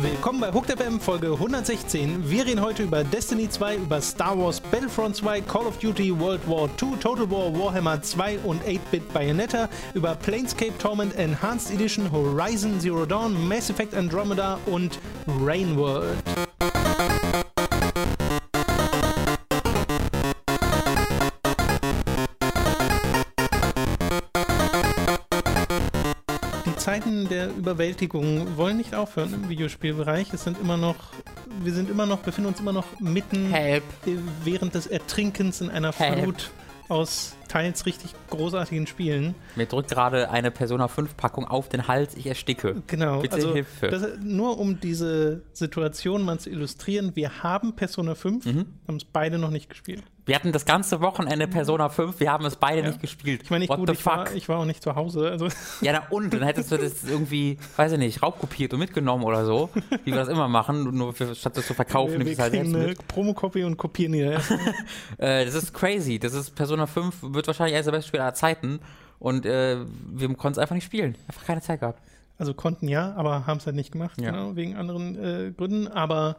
Willkommen bei Hooked FM Folge 116. Wir reden heute über Destiny 2, über Star Wars Battlefront 2, Call of Duty World War 2, Total War Warhammer 2 und 8-Bit Bayonetta, über Planescape Torment Enhanced Edition, Horizon Zero Dawn, Mass Effect Andromeda und Rain World. Zeiten der Überwältigung wollen nicht aufhören im Videospielbereich. Es sind immer noch, wir sind immer noch, befinden uns immer noch mitten Help. während des Ertrinkens in einer Help. Flut aus teils richtig großartigen Spielen. Mir drückt gerade eine Persona 5 Packung auf den Hals, ich ersticke. Genau, Bitte also Hilfe. Das, nur um diese Situation mal zu illustrieren, wir haben Persona 5, Mhm. haben es beide noch nicht gespielt. Wir hatten das ganze Wochenende Persona 5, wir haben es beide Ja. nicht gespielt. Ich meine, ich, What gut, the ich, fuck? war, ich war auch nicht zu Hause. Also, Ja, na und, dann hättest du das irgendwie, weiß ich nicht, raubkopiert und mitgenommen oder so, wie wir das immer machen, nur für, statt das zu verkaufen, wir, nimmst du halt selbst eine mit. Promokopie und kopieren die. Äh, das ist crazy, das ist Persona 5, wird wahrscheinlich eines der besten Spiele aller Zeiten und äh, wir konnten es einfach nicht spielen, einfach keine Zeit gehabt. Also konnten ja, aber haben es halt nicht gemacht, Ja. genau, wegen anderen äh, Gründen. Aber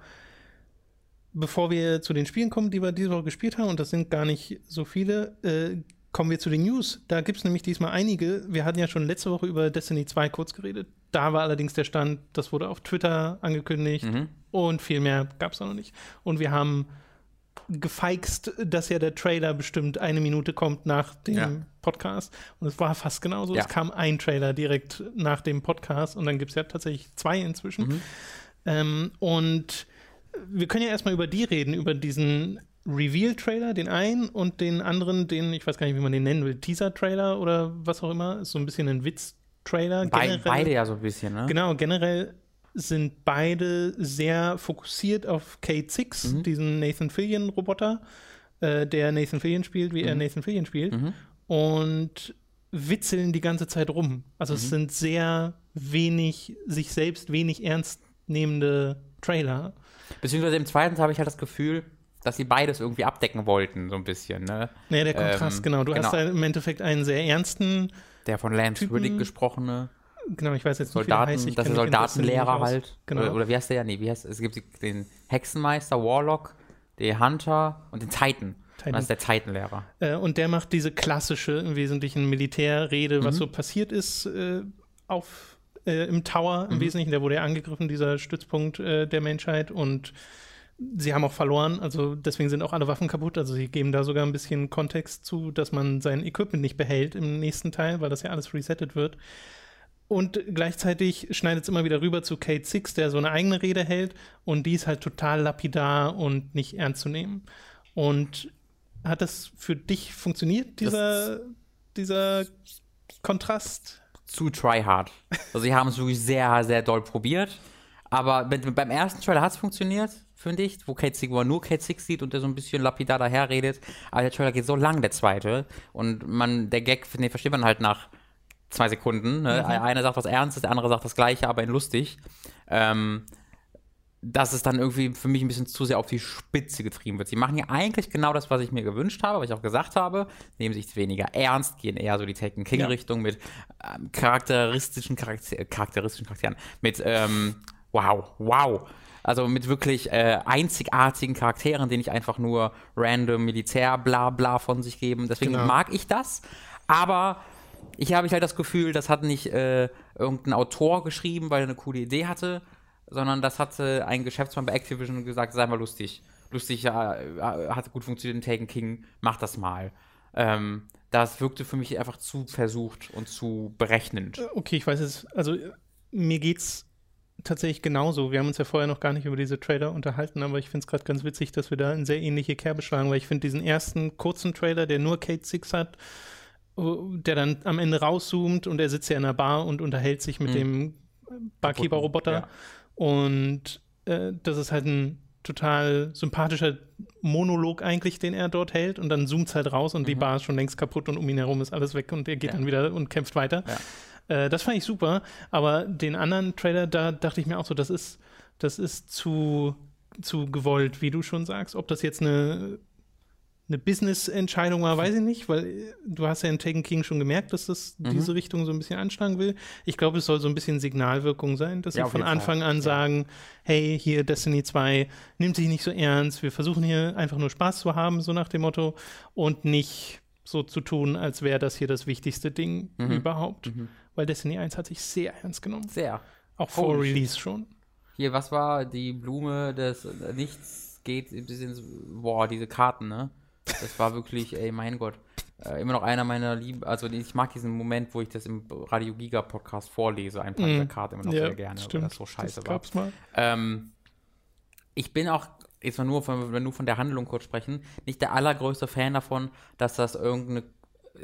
bevor wir zu den Spielen kommen, die wir diese Woche gespielt haben, und das sind gar nicht so viele, äh, kommen wir zu den News. Da gibt es nämlich diesmal einige. Wir hatten ja schon letzte Woche über Destiny 2 kurz geredet. Da war allerdings der Stand, das wurde auf Twitter angekündigt Mhm. und viel mehr gab es noch nicht. Und wir haben gefeixt, dass ja der Trailer bestimmt eine Minute kommt nach dem Ja. Podcast. Und es war fast genauso. Ja. Es kam ein Trailer direkt nach dem Podcast und dann gibt es ja tatsächlich zwei inzwischen. Mhm. Ähm, und wir können ja erstmal über die reden, über diesen Reveal-Trailer, den einen und den anderen, den, ich weiß gar nicht, wie man den nennen will, Teaser-Trailer oder was auch immer, ist so ein bisschen ein Witz-Trailer. Generell- beide ja so ein bisschen, ne? Genau, generell sind beide sehr fokussiert auf Kate Six, Mhm. diesen Nathan Fillion-Roboter, äh, der Nathan Fillion spielt, wie er Nathan Fillion spielt. Mhm. Und witzeln die ganze Zeit rum. Also Mhm. es sind sehr wenig, sich selbst wenig ernst nehmende Trailer. Beziehungsweise im zweiten habe ich halt das Gefühl, dass sie beides irgendwie abdecken wollten, so ein bisschen, ne? Naja, der Kontrast, Ähm, genau. Du hast genau. da im Endeffekt einen sehr ernsten, Der von Lance Typen- Riddick gesprochene genau, ich weiß jetzt nicht, wie Soldaten, heißt. Ich das ist Soldatenlehrer halt. Genau. Oder, oder wie heißt der ja? Nee, wie heißt es? gibt den Hexenmeister, Warlock, den Hunter und den Titan. Titan. Das ist der Titanlehrer. Äh, und der macht diese klassische, im Wesentlichen Militärrede, Mhm. was so passiert ist äh, auf, äh, im Tower. Mhm. Im Wesentlichen, der wurde ja angegriffen, dieser Stützpunkt äh, der Menschheit. Und sie haben auch verloren, also deswegen sind auch alle Waffen kaputt. Also sie geben da sogar ein bisschen Kontext zu, dass man sein Equipment nicht behält im nächsten Teil, weil das ja alles resettet wird. Und gleichzeitig schneidet es immer wieder rüber zu Kate Six, der so eine eigene Rede hält und die ist halt total lapidar und nicht ernst zu nehmen. Und hat das für dich funktioniert, dieser, dieser Kontrast? Zu tryhard. Also sie haben es wirklich sehr, sehr doll probiert. Aber mit, beim ersten Trailer hat es funktioniert, finde ich, wo Kate Six, wo man nur Kate Six sieht und der so ein bisschen lapidar daherredet. Aber der Trailer geht so lang, der zweite. Und man, der Gag, den versteht man halt nach zwei Sekunden. Ne? Einer sagt was Ernstes, der andere sagt das Gleiche, aber in lustig. Ähm, dass es dann irgendwie für mich ein bisschen zu sehr auf die Spitze getrieben wird. Sie machen ja eigentlich genau das, was ich mir gewünscht habe, was ich auch gesagt habe, nehmen sich weniger ernst, gehen eher so die Taken King Ja. Richtung mit ähm, charakteristischen Charakter äh, charakteristischen Charakteren, mit ähm, wow, wow. Also mit wirklich äh, einzigartigen Charakteren, die nicht einfach nur random Militär bla bla von sich geben. Deswegen Genau. mag ich das. Aber ich habe halt das Gefühl, das hat nicht äh, irgendein Autor geschrieben, weil er eine coole Idee hatte, sondern das hatte ein Geschäftsmann bei Activision gesagt, sei mal lustig. Lustig, ja, äh, hat gut funktioniert in Taken King, mach das mal. Ähm, das wirkte für mich einfach zu versucht und zu berechnend. Okay, ich weiß es. Also äh, mir geht's tatsächlich genauso. Wir haben uns ja vorher noch gar nicht über diese Trailer unterhalten, aber ich finde es gerade ganz witzig, dass wir da in sehr ähnliche Kerbe schlagen, weil ich finde diesen ersten kurzen Trailer, der nur Kate Six hat, der dann am Ende rauszoomt und er sitzt ja in einer Bar und unterhält sich mit Mhm. dem Barkeeper-Roboter. Ja. Und äh, das ist halt ein total sympathischer Monolog eigentlich, den er dort hält. Und dann zoomt es halt raus und die Bar ist schon längst kaputt und um ihn herum ist alles weg und er geht Mhm. Ja. dann wieder und kämpft weiter. Ja. Äh, das fand ich super. Aber den anderen Trailer, da dachte ich mir auch so, das ist, das ist zu, zu gewollt, wie du schon sagst. Ob das jetzt eine eine Business-Entscheidung war, weiß ich nicht, weil äh, du hast ja in Taken King schon gemerkt, dass das Mhm. diese Richtung so ein bisschen anschlagen will. Ich glaube, es soll so ein bisschen Signalwirkung sein, dass Ja, sie von jeden Fall. Anfang an Ja. sagen, hey, hier Destiny 2 nimmt sich nicht so ernst, wir versuchen hier einfach nur Spaß zu haben, so nach dem Motto, und nicht so zu tun, als wäre das hier das wichtigste Ding Mhm. überhaupt. Weil Destiny 1 hat sich sehr ernst genommen, Sehr. auch vor shit. Release schon. Hier, was war die Blume des äh, Nichts geht ein bisschen, boah, diese Karten, ne? Das war wirklich, ey, mein Gott. Äh, immer noch einer meiner Lieben, also ich mag diesen Moment, wo ich das im Radio Giga Podcast vorlese, ein paar dieser Karten immer noch sehr gerne, weil das so scheiße das war. gab's mal. Ähm, ich bin auch, jetzt mal nur von, wenn wir nur von der Handlung kurz sprechen, nicht der allergrößte Fan davon, dass das irgendeine,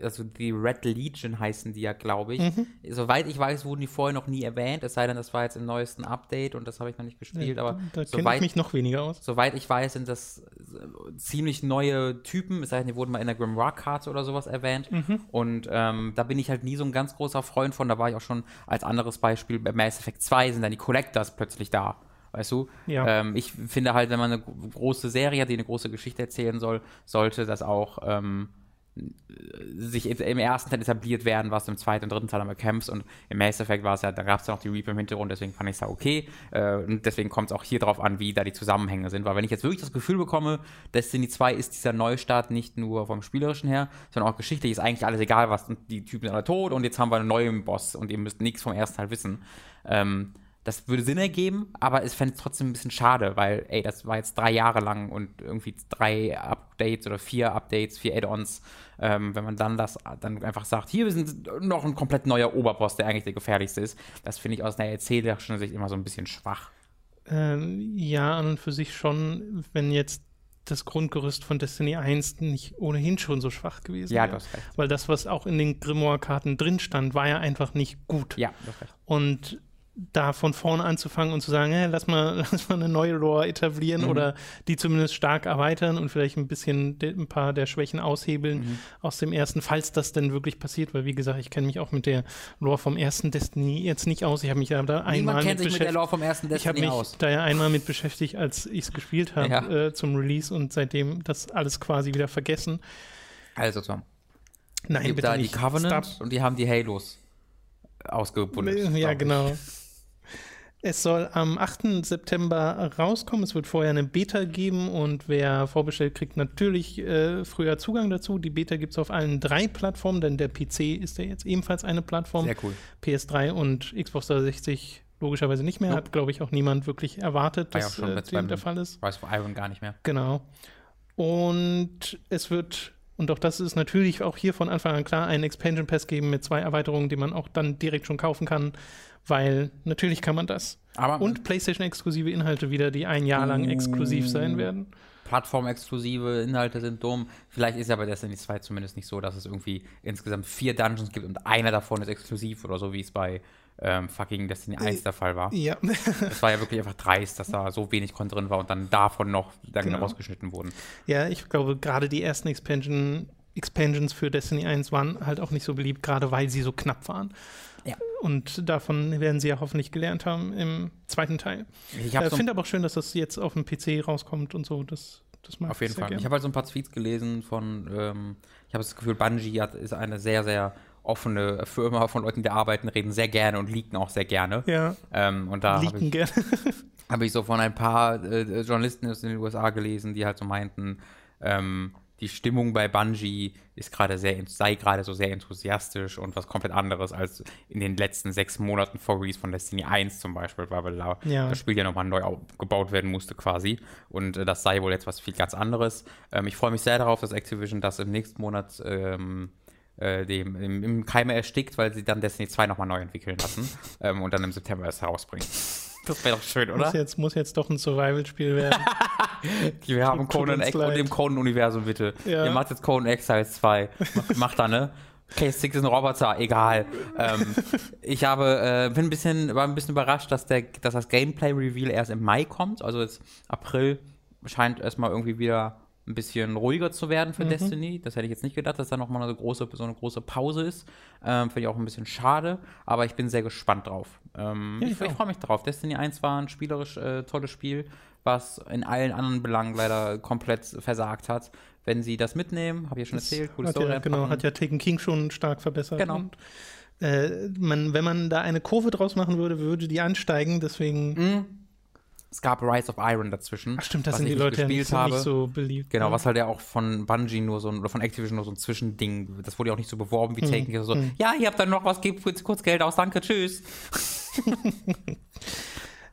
also die Red Legion heißen die ja, glaube ich. Mhm. Soweit ich weiß, wurden die vorher noch nie erwähnt, es sei denn, das war jetzt im neuesten Update und das habe ich noch nicht gespielt, aber da kenne ich soweit, mich noch weniger aus. soweit ich weiß, sind das äh, ziemlich neue Typen, es sei denn, die wurden mal in der Grimoire-Karte oder sowas erwähnt Mhm. und ähm, da bin ich halt nie so ein ganz großer Freund von, da war ich auch schon als anderes Beispiel bei Mass Effect 2 sind dann die Collectors plötzlich da. Weißt du? Ja. Ähm, ich finde halt, wenn man eine große Serie hat, die eine große Geschichte erzählen soll, sollte das auch ähm, sich im ersten Teil etabliert werden, was du im zweiten und dritten Teil einmal kämpfst. Und im Mass Effect war es ja, da gab es ja noch die Reaper im Hintergrund, deswegen fand ich es ja okay. Äh, und deswegen kommt es auch hier drauf an, wie da die Zusammenhänge sind. Weil wenn ich jetzt wirklich das Gefühl bekomme, Destiny 2 ist dieser Neustart nicht nur vom Spielerischen her, sondern auch geschichtlich ist eigentlich alles egal, was die Typen sind alle tot und jetzt haben wir einen neuen Boss und ihr müsst nichts vom ersten Teil wissen. Ähm, das würde Sinn ergeben, aber es fände ich trotzdem ein bisschen schade, weil, ey, das war jetzt drei Jahre lang und irgendwie drei Updates oder vier Updates, vier Add-ons. Ähm, wenn man dann das dann einfach sagt, hier sind noch ein komplett neuer Oberboss, der eigentlich der gefährlichste ist, das finde ich aus einer erzählerischen Sicht immer so ein bisschen schwach. Ähm, ja, an und für sich schon, wenn jetzt das Grundgerüst von Destiny 1 nicht ohnehin schon so schwach gewesen Ja, wäre. du hast recht. Weil das, was auch in den Grimoire-Karten drin stand, war ja einfach nicht gut. Ja, du hast recht. Und da von vorne anzufangen und zu sagen, hey, lass mal, lass mal eine neue Lore etablieren Mhm. oder die zumindest stark erweitern und vielleicht ein bisschen ein paar der Schwächen aushebeln Mhm. aus dem ersten, falls das denn wirklich passiert, weil wie gesagt, ich kenne mich auch mit der Lore vom ersten Destiny jetzt nicht aus. Ich habe mich da einmal Niemand kennt mit sich mit der beschäftigt. Lore vom ersten Ich habe Destiny mich aus. da ja einmal mit beschäftigt, als ich es gespielt habe Ja. äh, zum Release und seitdem das alles quasi wieder vergessen. Also, Tom, Nein, bitte da nicht. die Covenant Stop. und die haben die Halos ausgebunden. Ja, genau. Es soll am 8. September rauskommen. Es wird vorher eine Beta geben und wer vorbestellt, kriegt natürlich äh, früher Zugang dazu. Die Beta gibt es auf allen drei Plattformen, denn der PC ist ja jetzt ebenfalls eine Plattform. Sehr cool. PS3 und Xbox 360 logischerweise nicht mehr. Nope. Hat, glaube ich, auch niemand wirklich erwartet, War dass schon äh, der Fall ist. Rise of Iron gar nicht mehr. Genau. Und es wird, und auch das ist natürlich auch hier von Anfang an klar, einen Expansion Pass geben mit zwei Erweiterungen, die man auch dann direkt schon kaufen kann, weil natürlich kann man das. Aber Und PlayStation-exklusive Inhalte wieder, die ein Jahr lang Uh. exklusiv sein werden. Plattformexklusive Inhalte sind dumm. Vielleicht ist ja bei Destiny 2 zumindest nicht so, dass es irgendwie insgesamt vier Dungeons gibt und einer davon ist exklusiv oder so, wie es bei ähm, fucking Destiny 1 der Fall war. Ja. Es war ja wirklich einfach dreist, dass da so wenig Content drin war und dann davon noch dann Genau. rausgeschnitten wurden. ja, ich glaube, gerade die ersten Expansion, Expansions für Destiny 1 waren halt auch nicht so beliebt, gerade weil sie so knapp waren. Ja. Und davon werden sie ja hoffentlich gelernt haben im zweiten Teil. Ich äh, so, finde aber auch schön, dass das jetzt auf dem PC rauskommt und so. Das, das mag auf jeden Fall. gern. Ich habe halt so ein paar Tweets gelesen von, ähm, ich habe das Gefühl, Bungie hat, ist eine sehr, sehr offene Firma von Leuten, die arbeiten, reden sehr gerne und leaken auch sehr gerne. Ja, Ähm, und da leaken ich, gerne. habe ich so von ein paar äh, Journalisten aus den USA gelesen, die halt so meinten, ähm, die Stimmung bei Bungie ist gerade sehr, sei gerade so sehr enthusiastisch und was komplett anderes als in den letzten sechs Monaten vor Release von Destiny 1 zum Beispiel, weil da Ja. das Spiel ja nochmal neu aufgebaut werden musste quasi. Und äh, das sei wohl jetzt was viel ganz anderes. Ähm, ich freue mich sehr darauf, dass Activision das im nächsten Monat ähm, äh, dem, im, im Keime erstickt, weil sie dann Destiny 2 nochmal neu entwickeln lassen ähm, und dann im September erst herausbringen. Das wäre doch schön, Muss oder? jetzt, muss jetzt doch ein Survival-Spiel werden. Wir haben Tut- Conan Ex und im Conan-Universum, bitte. Ja. Ihr macht jetzt Conan Exiles 2. Macht, macht da, ne? Case 6 ist ein Roboter, egal. ähm, ich habe, äh, bin ein bisschen, war ein bisschen überrascht, dass, der, dass das Gameplay-Reveal erst im Mai kommt. Also jetzt April scheint erstmal irgendwie wieder ein bisschen ruhiger zu werden Mhm. für Destiny. Das hätte ich jetzt nicht gedacht, dass da nochmal eine große, so eine große Pause ist. Ähm, Finde ich auch ein bisschen schade, aber ich bin sehr gespannt drauf. Ähm, Ja, ich ich freue mich drauf. Destiny 1 war ein spielerisch äh, tolles Spiel, was in allen anderen Belangen leider komplett versagt hat. Wenn sie das mitnehmen, habe ich ja schon erzählt, coole Story ja, genau, hat ja Taken King schon stark verbessert. Genau. Und, äh, man, wenn man da eine Kurve draus machen würde, würde die ansteigen. Deswegen. Mhm. Es gab Rise of Iron dazwischen. Ach stimmt, das sind ich die Leute ja nicht nicht so beliebt. Genau, was halt ja auch von Bungie nur so ein, oder von Activision nur so ein Zwischending, das wurde ja auch nicht so beworben wie Taken. King. So, ja, ihr habt dann noch was, gebt kurz, kurz Geld aus, danke, tschüss.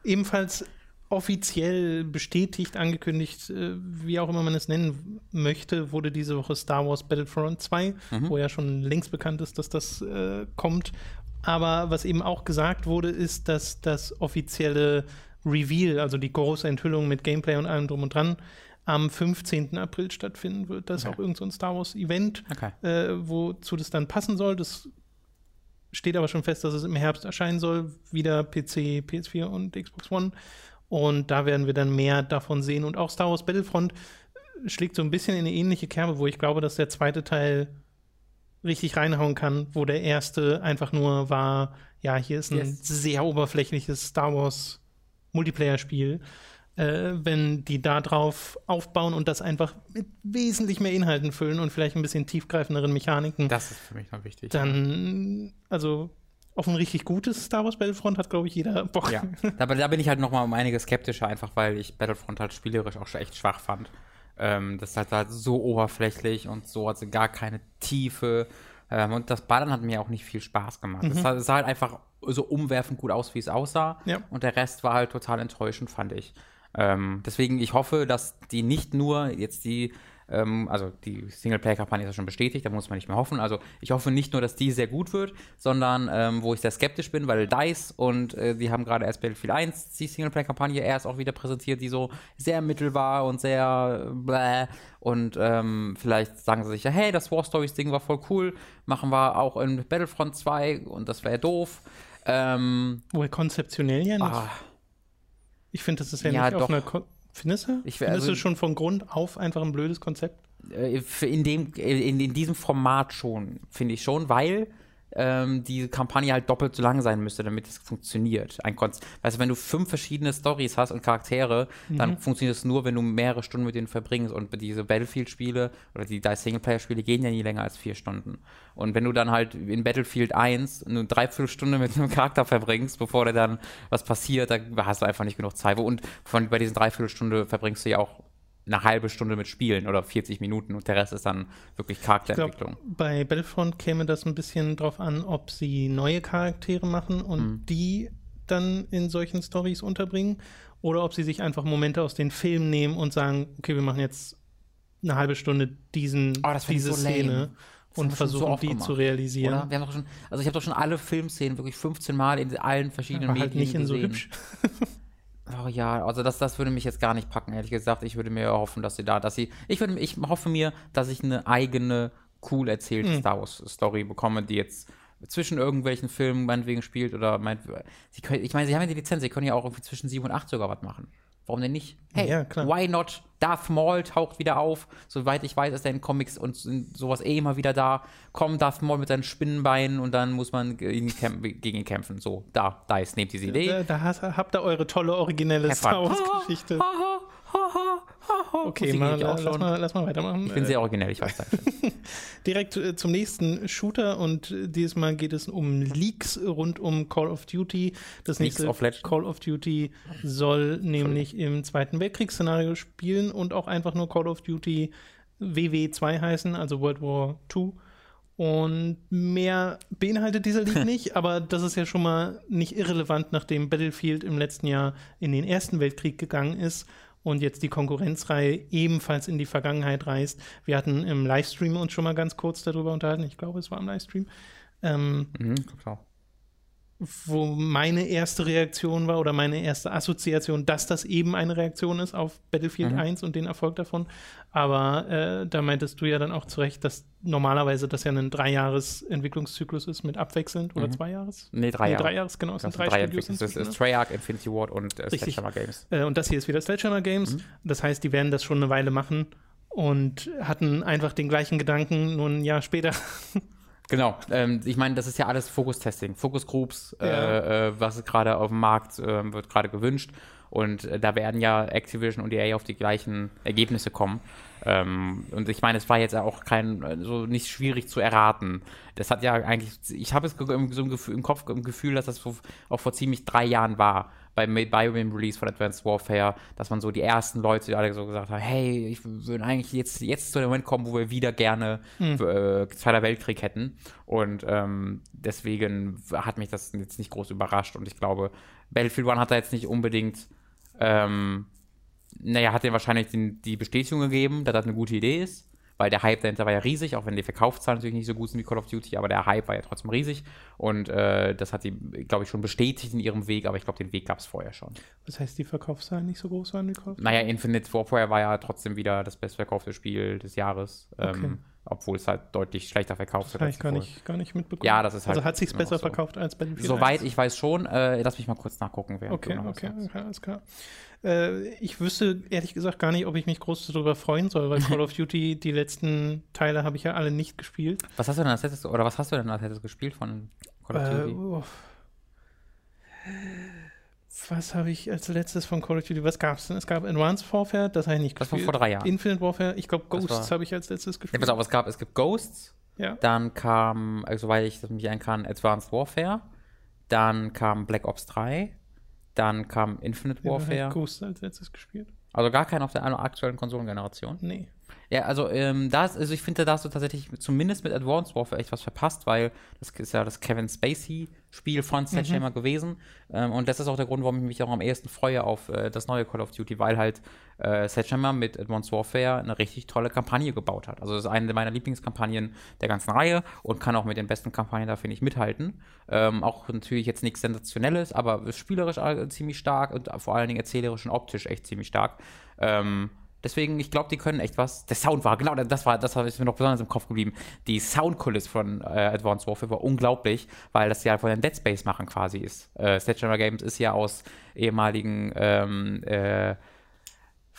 Ebenfalls offiziell bestätigt, angekündigt, äh, wie auch immer man es nennen möchte, wurde diese Woche Star Wars Battlefront 2, wo ja schon längst bekannt ist, dass das äh, kommt. Aber was eben auch gesagt wurde, ist, dass das offizielle Reveal, also die große Enthüllung mit Gameplay und allem drum und dran, am 15. April stattfinden wird. Das ist Okay. auch irgend so ein Star Wars Event, Okay. äh, wozu das dann passen soll. Das steht aber schon fest, dass es im Herbst erscheinen soll. Wieder PC, PS4 und Xbox One. Und da werden wir dann mehr davon sehen. Und auch Star Wars Battlefront schlägt so ein bisschen in eine ähnliche Kerbe, wo ich glaube, dass der zweite Teil richtig reinhauen kann, wo der erste einfach nur war, ja, hier ist ein Yes. sehr oberflächliches Star Wars Multiplayer-Spiel. Äh, wenn die da drauf aufbauen und das einfach mit wesentlich mehr Inhalten füllen und vielleicht ein bisschen tiefgreifenderen Mechaniken, Das ist für mich noch wichtig. dann, also auf ein richtig gutes Star Wars Battlefront hat, glaube ich, jeder Bock. Ja, aber da bin ich halt noch mal um einiges skeptischer, einfach weil ich Battlefront halt spielerisch auch schon echt schwach fand. Ähm, das ist halt, halt so oberflächlich und so, also gar keine Tiefe. Ähm, und das Ballern hat mir auch nicht viel Spaß gemacht. Es, sah, es sah halt einfach so umwerfend gut aus, wie es aussah. Ja. Und der Rest war halt total enttäuschend, fand ich. Ähm, deswegen, ich hoffe, dass die nicht nur jetzt die, ähm, also die Singleplayer-Kampagne ist ja schon bestätigt, da muss man nicht mehr hoffen. Also ich hoffe nicht nur, dass die sehr gut wird, sondern ähm, wo ich sehr skeptisch bin, weil DICE und äh, die haben gerade erst Battlefield 1 die Singleplayer-Kampagne erst auch wieder präsentiert, die so sehr mittel war und sehr äh, bläh. Und ähm, vielleicht sagen sie sich ja, hey, das War Stories-Ding war voll cool, machen wir auch in Battlefront 2 und das wäre doof. Ähm, Wohl konzeptionell ja nicht. ah, Ich finde, das ist ja, Ja, nicht auf doch. einer. Kon Findest du? Ich Findest also- du schon von Grund auf einfach ein blödes Konzept? Äh, in, dem, in, in diesem Format schon, finde ich schon, weil ähm, die Kampagne halt doppelt so lang sein müsste, damit es funktioniert. Ein Konz weißt du, wenn du fünf verschiedene Stories hast und Charaktere, dann funktioniert es nur, wenn du mehrere Stunden mit denen verbringst. Und diese Battlefield-Spiele oder die DICE Singleplayer-Spiele gehen ja nie länger als vier Stunden. Und wenn du dann halt in Battlefield 1 eine Dreiviertelstunde mit einem Charakter verbringst, bevor da dann was passiert, da hast du einfach nicht genug Zeit. Und von, bei diesen Dreiviertelstunde verbringst du ja auch eine halbe Stunde mit Spielen oder 40 Minuten und der Rest ist dann wirklich Charakterentwicklung. bei Battlefront käme das ein bisschen drauf an, ob sie neue Charaktere machen und Mhm. die dann in solchen Stories unterbringen oder ob sie sich einfach Momente aus den Filmen nehmen und sagen, okay, wir machen jetzt eine halbe Stunde diesen, Oh, diese so. Szene und so versuchen oft die gemacht, zu realisieren. Oder? Wir haben doch schon, also ich habe doch schon alle Filmszenen wirklich 15 Mal in allen verschiedenen Aber halt Medien nicht in so gesehen. hübsch. Oh ja, also das, das würde mich jetzt gar nicht packen, ehrlich gesagt. Ich würde mir hoffen, dass sie da, dass sie, ich würde, ich hoffe mir, dass ich eine eigene, cool erzählte Mhm. Star Wars Story bekomme, die jetzt zwischen irgendwelchen Filmen meinetwegen spielt oder meint, sie können, ich meine, sie haben ja die Lizenz, sie können ja auch irgendwie zwischen 7 und 8 sogar was machen. Warum denn nicht? Hey, Ja, klar. why not? Darth Maul taucht wieder auf. Soweit ich weiß, ist er in Comics und in sowas eh immer wieder da. Komm, Darth Maul mit seinen Spinnenbeinen und dann muss man gegen ihn, kämp- gegen ihn kämpfen. So, da, da ist, nehmt diese Idee. Da, da hast, habt ihr eure tolle, originelle Star. Wars-Geschichte. Okay, mal, lass, mal, lass mal weitermachen. Ich bin Äh, sehr originell, ich weiß das. Direkt äh, zum nächsten Shooter und äh, dieses Mal geht es um Leaks rund um Call of Duty. Das Leaks nächste of. Call of Duty soll nämlich im Zweiten Weltkriegsszenario spielen und auch einfach nur Call of Duty WW2 heißen, also World War II. Und mehr beinhaltet dieser Leak nicht, aber das ist ja schon mal nicht irrelevant, nachdem Battlefield im letzten Jahr in den Ersten Weltkrieg gegangen ist und jetzt die Konkurrenzreihe ebenfalls in die Vergangenheit reist. Wir hatten im Livestream uns schon mal ganz kurz darüber unterhalten, ich glaube, es war im Livestream, ähm, mhm, auch. Wo meine erste Reaktion war oder meine erste Assoziation, dass das eben eine Reaktion ist auf Battlefield Mhm. 1 und den Erfolg davon. Aber äh, da meintest du ja dann auch zu Recht, dass normalerweise das ja ein Dreijahres-Entwicklungszyklus ist mit abwechselnd oder Mhm. zwei Jahres? Nee, drei Nee, Jahre. drei Jahres, genau. Es Das sind drei drei Studios. Das inzwischen, ist ne? Treyarch, Infinity Ward und äh. Sledgehammer Games. Äh, und das hier ist wieder Sledgehammer Games. Mhm. Das heißt, die werden das schon eine Weile machen und hatten einfach den gleichen Gedanken nur ein Jahr später. Genau, ähm, ich meine, das ist ja alles Fokus-Testing, Fokus-Groups, Ja. äh, äh, was gerade auf dem Markt äh, wird gerade gewünscht. Und äh, da werden ja Activision und EA auf die gleichen Ergebnisse kommen. Ähm, und ich meine, es war jetzt auch kein, äh, so nicht schwierig zu erraten. Das hat ja eigentlich, ich habe es im, so im Kopf im Gefühl, dass das so, auch vor ziemlich drei Jahren war, beim, bei dem Release von Advanced Warfare, dass man so die ersten Leute, die alle so gesagt haben, hey, ich würde eigentlich jetzt, jetzt zu dem Moment kommen, wo wir wieder gerne äh, Zweiter Weltkrieg hätten. Und ähm, deswegen hat mich das jetzt nicht groß überrascht. Und ich glaube, Battlefield One hat da jetzt nicht unbedingt ähm, naja, hat dir wahrscheinlich den, die Bestätigung gegeben, dass das eine gute Idee ist, weil der Hype dahinter war ja riesig, auch wenn die Verkaufszahlen natürlich nicht so gut sind wie Call of Duty, aber der Hype war ja trotzdem riesig und äh, das hat die, glaube ich, schon bestätigt in ihrem Weg, aber ich glaube, den Weg gab es vorher schon. Was heißt, die Verkaufszahlen nicht so groß waren wie Call of Duty? Naja, Infinite Warfare war ja trotzdem wieder das bestverkaufte Spiel des Jahres, Okay. ähm, obwohl es halt deutlich schlechter verkauft Das wird. habe als ich gar nicht, gar nicht mitbekommen. Ja, das ist halt Also hat noch besser so. verkauft als Battlefield Soweit 1? ich weiß schon, äh, lass mich mal kurz nachgucken. während Okay, okay, okay, alles klar. Äh, ich wüsste ehrlich gesagt gar nicht, ob ich mich groß darüber freuen soll, weil Call of Duty, die letzten Teile habe ich ja alle nicht gespielt. Was hast du denn als letztes, oder was hast du denn als letztes gespielt von Call of Äh, Duty? uff. was habe ich als letztes von Call of Duty? Was gab es denn? Es gab Advanced Warfare, das habe ich nicht Das war gespielt. vor drei Jahren. Infinite Warfare, ich glaube Ghosts habe ich als letztes Ja, gespielt. pass auf, es gab, es gibt Ghosts, Ja. dann kam, äh, soweit ich das mich erinnern kann, Advanced Warfare, dann kam Black Ops 3, dann kam Infinite Warfare, Ghosts als letztes gespielt. also gar keinen auf der aktuellen Konsolengeneration. Nee. Ja, also, ähm, das, also ich finde, da hast du tatsächlich zumindest mit Advanced Warfare echt was verpasst, weil das ist ja das Kevin Spacey-Spiel von Sledgehammer gewesen. Ähm, und das ist auch der Grund, warum ich mich auch am ehesten freue auf äh, das neue Call of Duty, weil halt äh, Sledgehammer mit Advanced Warfare eine richtig tolle Kampagne gebaut hat. Also das ist eine meiner Lieblingskampagnen der ganzen Reihe und kann auch mit den besten Kampagnen da, finde ich, mithalten. Ähm, auch natürlich jetzt nichts Sensationelles, aber spielerisch äh, ziemlich stark und vor allen Dingen erzählerisch und optisch echt ziemlich stark. Ähm, Deswegen, ich glaube, die können echt was. Der Sound war, genau, das war, das ist mir noch besonders im Kopf geblieben. Die Soundkulisse von äh, Advanced Warfare war unglaublich, weil das ja von den Dead Space machen quasi ist. Äh, Sledgehammer Games ist ja aus ehemaligen, ähm, äh,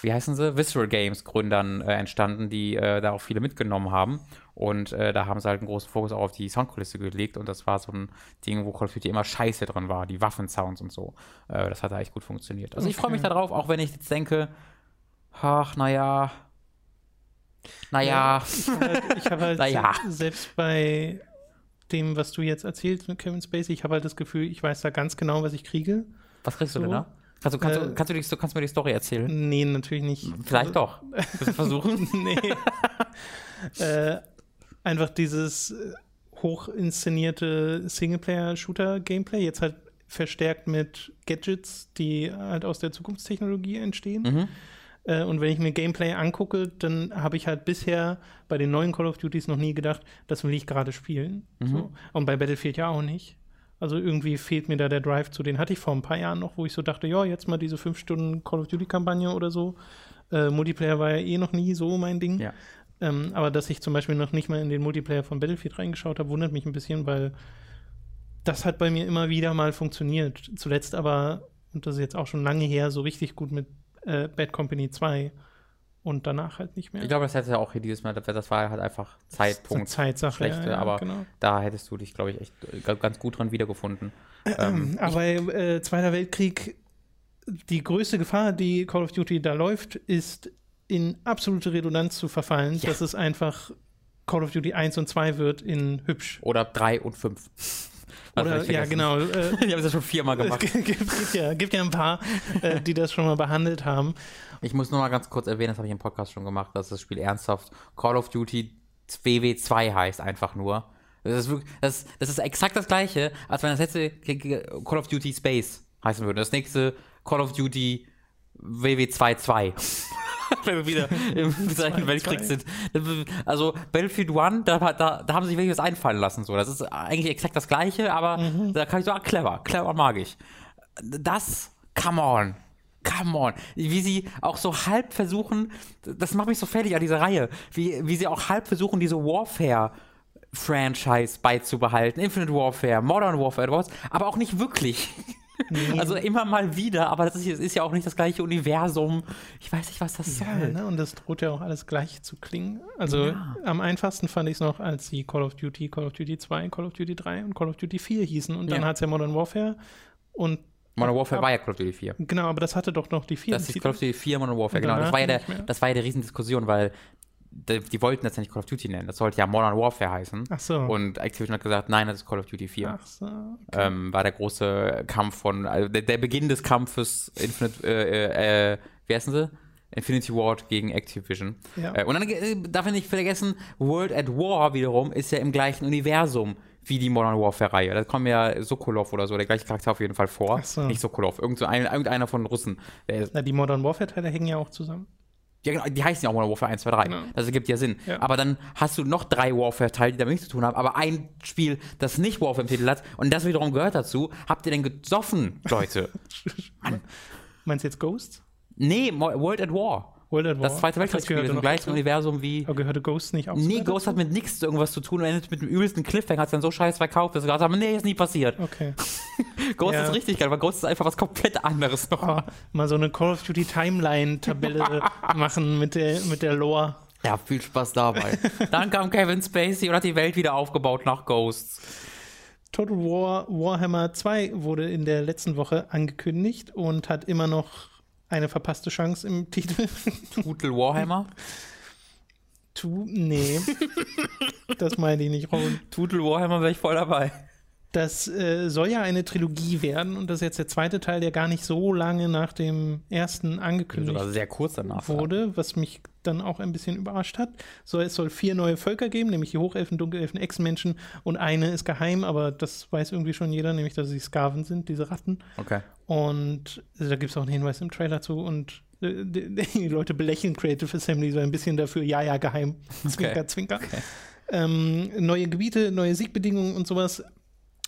wie heißen sie? Visceral Games Gründern äh, entstanden, die äh, da auch viele mitgenommen haben. Und äh, da haben sie halt einen großen Fokus auch auf die Soundkulisse gelegt. Und das war so ein Ding, wo Call of Duty immer scheiße drin war, die Waffensounds und so. Äh, das hat da echt gut funktioniert. Also ich freue mich darauf, auch wenn ich jetzt denke, ach, naja. Naja. Ich habe halt, ich hab halt Naja. selbst bei dem, was du jetzt erzählst mit Kevin Spacey, ich habe halt das Gefühl, ich weiß da ganz genau, was ich kriege. Was kriegst du So. denn da? Kannst du, kannst, Äh, du, kannst, du die, kannst du mir die Story erzählen? Nee, natürlich nicht. Vielleicht doch. Willst du versuchen? nee. äh, einfach dieses äh, hoch inszenierte Singleplayer-Shooter-Gameplay, jetzt halt verstärkt mit Gadgets, die halt aus der Zukunftstechnologie entstehen. Mhm. Äh, und wenn ich mir Gameplay angucke, dann habe ich halt bisher bei den neuen Call of Duties noch nie gedacht, das will ich gerade spielen. Mhm. So. Und bei Battlefield ja auch nicht. Also irgendwie fehlt mir da der Drive zu. Den hatte ich vor ein paar Jahren noch, wo ich so dachte, ja, jetzt mal diese fünf Stunden Call of Duty-Kampagne oder so. Äh, Multiplayer war ja eh noch nie so mein Ding. Ja. Ähm, aber dass ich zum Beispiel noch nicht mal in den Multiplayer von Battlefield reingeschaut habe, wundert mich ein bisschen, weil das hat bei mir immer wieder mal funktioniert. Zuletzt aber, und das ist jetzt auch schon lange her, so richtig gut mit äh, Bad Company 2 und danach halt nicht mehr. Ich glaube, das hätte ja auch hier dieses Mal, das war halt einfach Zeitpunkt. Zeitsache. Schlechte, ja, ja, aber genau. da hättest du dich, glaube ich, echt äh, ganz gut dran wiedergefunden. Ähm, aber äh, Zweiter Weltkrieg, die größte Gefahr, die Call of Duty da läuft, ist in absolute Redundanz zu verfallen, ja. dass es einfach Call of Duty 1 und 2 wird in hübsch. Oder 3 und 5. Oder, ja, genau. Äh, Ich habe es ja schon viermal gemacht. es gibt, gibt, ja, gibt ja ein paar, äh, die das schon mal behandelt haben. Ich muss nur mal ganz kurz erwähnen, das habe ich im Podcast schon gemacht, dass das Spiel ernsthaft Call of Duty WW2 heißt, einfach nur. Das ist, wirklich, das, das ist exakt das gleiche, als wenn das letzte Call of Duty Space heißen würde. Das nächste Call of Duty WW22. wenn wir wieder im Zweiten Weltkrieg sind. Also Battlefield One, da, da, da haben sie sich wirklich was einfallen lassen. So. Das ist eigentlich exakt das gleiche, aber da kann ich sagen, clever, clever mag ich. Das, come on. Come on. Wie sie auch so halb versuchen, das macht mich so fertig an dieser Reihe, wie, wie sie auch halb versuchen, diese Warfare Franchise beizubehalten. Infinite Warfare, Modern Warfare, aber auch nicht wirklich. Also immer mal wieder, aber das ist, ist, ja auch nicht das gleiche Universum. Ich weiß nicht, was das Ja, soll. ne? Und das droht ja auch alles gleich zu klingen. Also Ja. am einfachsten fand ich es noch, als sie Call of Duty, Call of Duty 2, Call of Duty 3 und Call of Duty 4 hießen. Und dann Ja. hat es ja Modern Warfare. Und Modern Warfare war ja Call of Duty 4. genau, aber das hatte doch noch die 4. Das ist Call of Duty 4 Modern Warfare, Und genau. Das war, ja der, das war ja die Riesendiskussion, weil die, die wollten das ja nicht Call of Duty nennen. Das sollte ja Modern Warfare heißen. Ach so. Und Activision hat gesagt, nein, das ist Call of Duty 4. Ach so. Okay. ähm, war der große Kampf von, also der, der Beginn des Kampfes Infinite, äh, äh, wie heißen sie? Infinity Ward gegen Activision. Ja. Äh, und dann äh, darf ich nicht vergessen, World at War wiederum ist ja im gleichen Universum wie die Modern Warfare-Reihe. Da kommt ja Sokolov oder so, der gleiche Charakter auf jeden Fall vor. Ach so. Nicht Sokolov, irgend so ein, irgendeiner von Russen. Der ist, Na, die Modern Warfare-Teile hängen ja auch zusammen. Ja, genau, die heißen ja auch Modern Warfare 1, 2, 3. Genau. Das ergibt ja Sinn. Ja. Aber dann hast du noch drei Warfare-Teile, die damit nichts zu tun haben, aber ein Spiel, das nicht Warfare im Titel hat und das wiederum gehört dazu. Habt ihr denn gesoffen, Leute? Meinst du jetzt Ghosts? nee, World at War. World? Das zweite Weltkriegsspiel ist im gleichen? Universum wie. Aber gehörte Ghosts nicht auch Nee, Ghost hat mit nichts irgendwas zu tun und endet mit dem übelsten Cliffhanger, hat dann so scheiß verkauft, dass wir gesagt haben, nee, ist nie passiert. Okay. Ghost Ja. ist richtig geil, weil Ghost ist einfach was komplett anderes noch. Oh, mal so eine Call of Duty Timeline-Tabelle machen mit der, mit der Lore. Ja, viel Spaß dabei. dann kam Kevin Spacey und hat die Welt wieder aufgebaut nach Ghosts. Total War Warhammer 2 wurde in der letzten Woche angekündigt und hat immer noch eine verpasste Chance im Titel. Total Warhammer. Tu, nee. das meine ich nicht, Ron. Total Warhammer wäre ich voll dabei. Das äh, soll ja eine Trilogie werden und das ist jetzt der zweite Teil, der gar nicht so lange nach dem ersten angekündigt Sogar sehr kurz danach. wurde, was mich dann auch ein bisschen überrascht hat. So, es soll vier neue Völker geben, nämlich die Hochelfen, Dunkelelfen, Echsenmenschen und eine ist geheim, aber das weiß irgendwie schon jeder, nämlich dass sie Skaven sind, diese Ratten. Okay. Und da gibt es auch einen Hinweis im Trailer zu und äh, die, die Leute belächeln Creative Assembly so ein bisschen dafür, ja, ja, geheim. Zwinker, zwinker. Ähm, neue Gebiete, neue Siegbedingungen und sowas,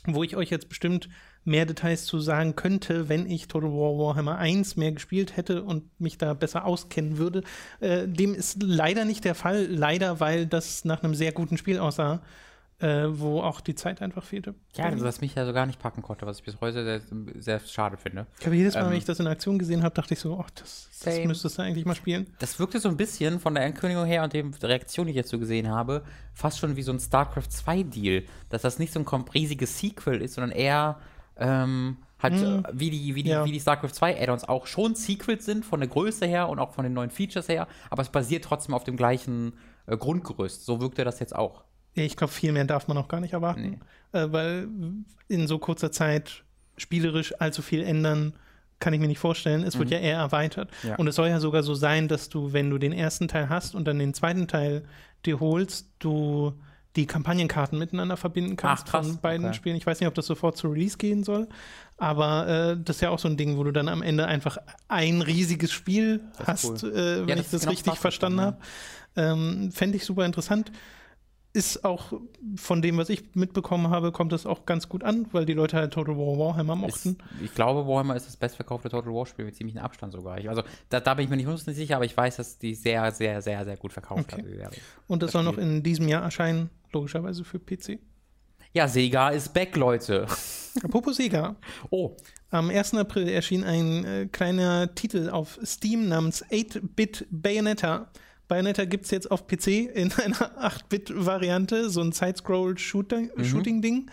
wo ich euch jetzt bestimmt mehr Details zu sagen könnte, wenn ich Total War Warhammer 1 mehr gespielt hätte und mich da besser auskennen würde. Äh, dem ist leider nicht der Fall, leider, weil das nach einem sehr guten Spiel aussah, äh, wo auch die Zeit einfach fehlte. Ja, also, was mich ja so gar nicht packen konnte, was ich bis heute sehr, sehr schade finde. Ich habe jedes Mal, Ähm, wenn ich das in Aktion gesehen habe, dachte ich so, ach, das, das müsstest du eigentlich mal spielen. Das wirkte so ein bisschen von der Ankündigung her und der Reaktion, die ich jetzt so gesehen habe, fast schon wie so ein StarCraft 2-Deal. Dass das nicht so ein riesiges Sequel ist, sondern eher ähm, halt äh, wie, die, wie, die, Ja. wie die StarCraft 2 Add-ons auch schon Sequels sind, von der Größe her und auch von den neuen Features her, aber es basiert trotzdem auf dem gleichen äh, Grundgerüst. So wirkte das jetzt auch. Ich glaube, viel mehr darf man auch gar nicht erwarten, äh, weil in so kurzer Zeit spielerisch allzu viel ändern kann ich mir nicht vorstellen. Es wird ja eher erweitert. Ja. Und es soll ja sogar so sein, dass du, wenn du den ersten Teil hast und dann den zweiten Teil dir holst, du die Kampagnenkarten miteinander verbinden kannst Ach, krass. von beiden Okay. Spielen. Ich weiß nicht, ob das sofort zu Release gehen soll, aber äh, das ist ja auch so ein Ding, wo du dann am Ende einfach ein riesiges Spiel Das hast, cool. äh, wenn Ja, das ich ist das genau richtig das, verstanden ja. habe. Ähm, Fände ich super interessant. Ist auch von dem, was ich mitbekommen habe, kommt das auch ganz gut an, weil die Leute halt Total War Warhammer Ist, mochten. ich glaube, Warhammer ist das bestverkaufte Total War-Spiel mit ziemlichem Abstand sogar. Ich, also da, da bin ich mir nicht hundertprozentig sicher, aber ich weiß, dass die sehr, sehr, sehr, sehr gut verkauft Okay. Serie. Und das das soll noch Spiel. in diesem Jahr erscheinen, logischerweise für PC. Ja, Sega ist back, Leute. Apropos Sega. Oh, Am 1. April erschien ein äh, kleiner Titel auf Steam namens 8-Bit Bayonetta. Bayonetta gibt es jetzt auf PC in einer 8-Bit-Variante, so ein Side-Scroll-Shooting-Ding.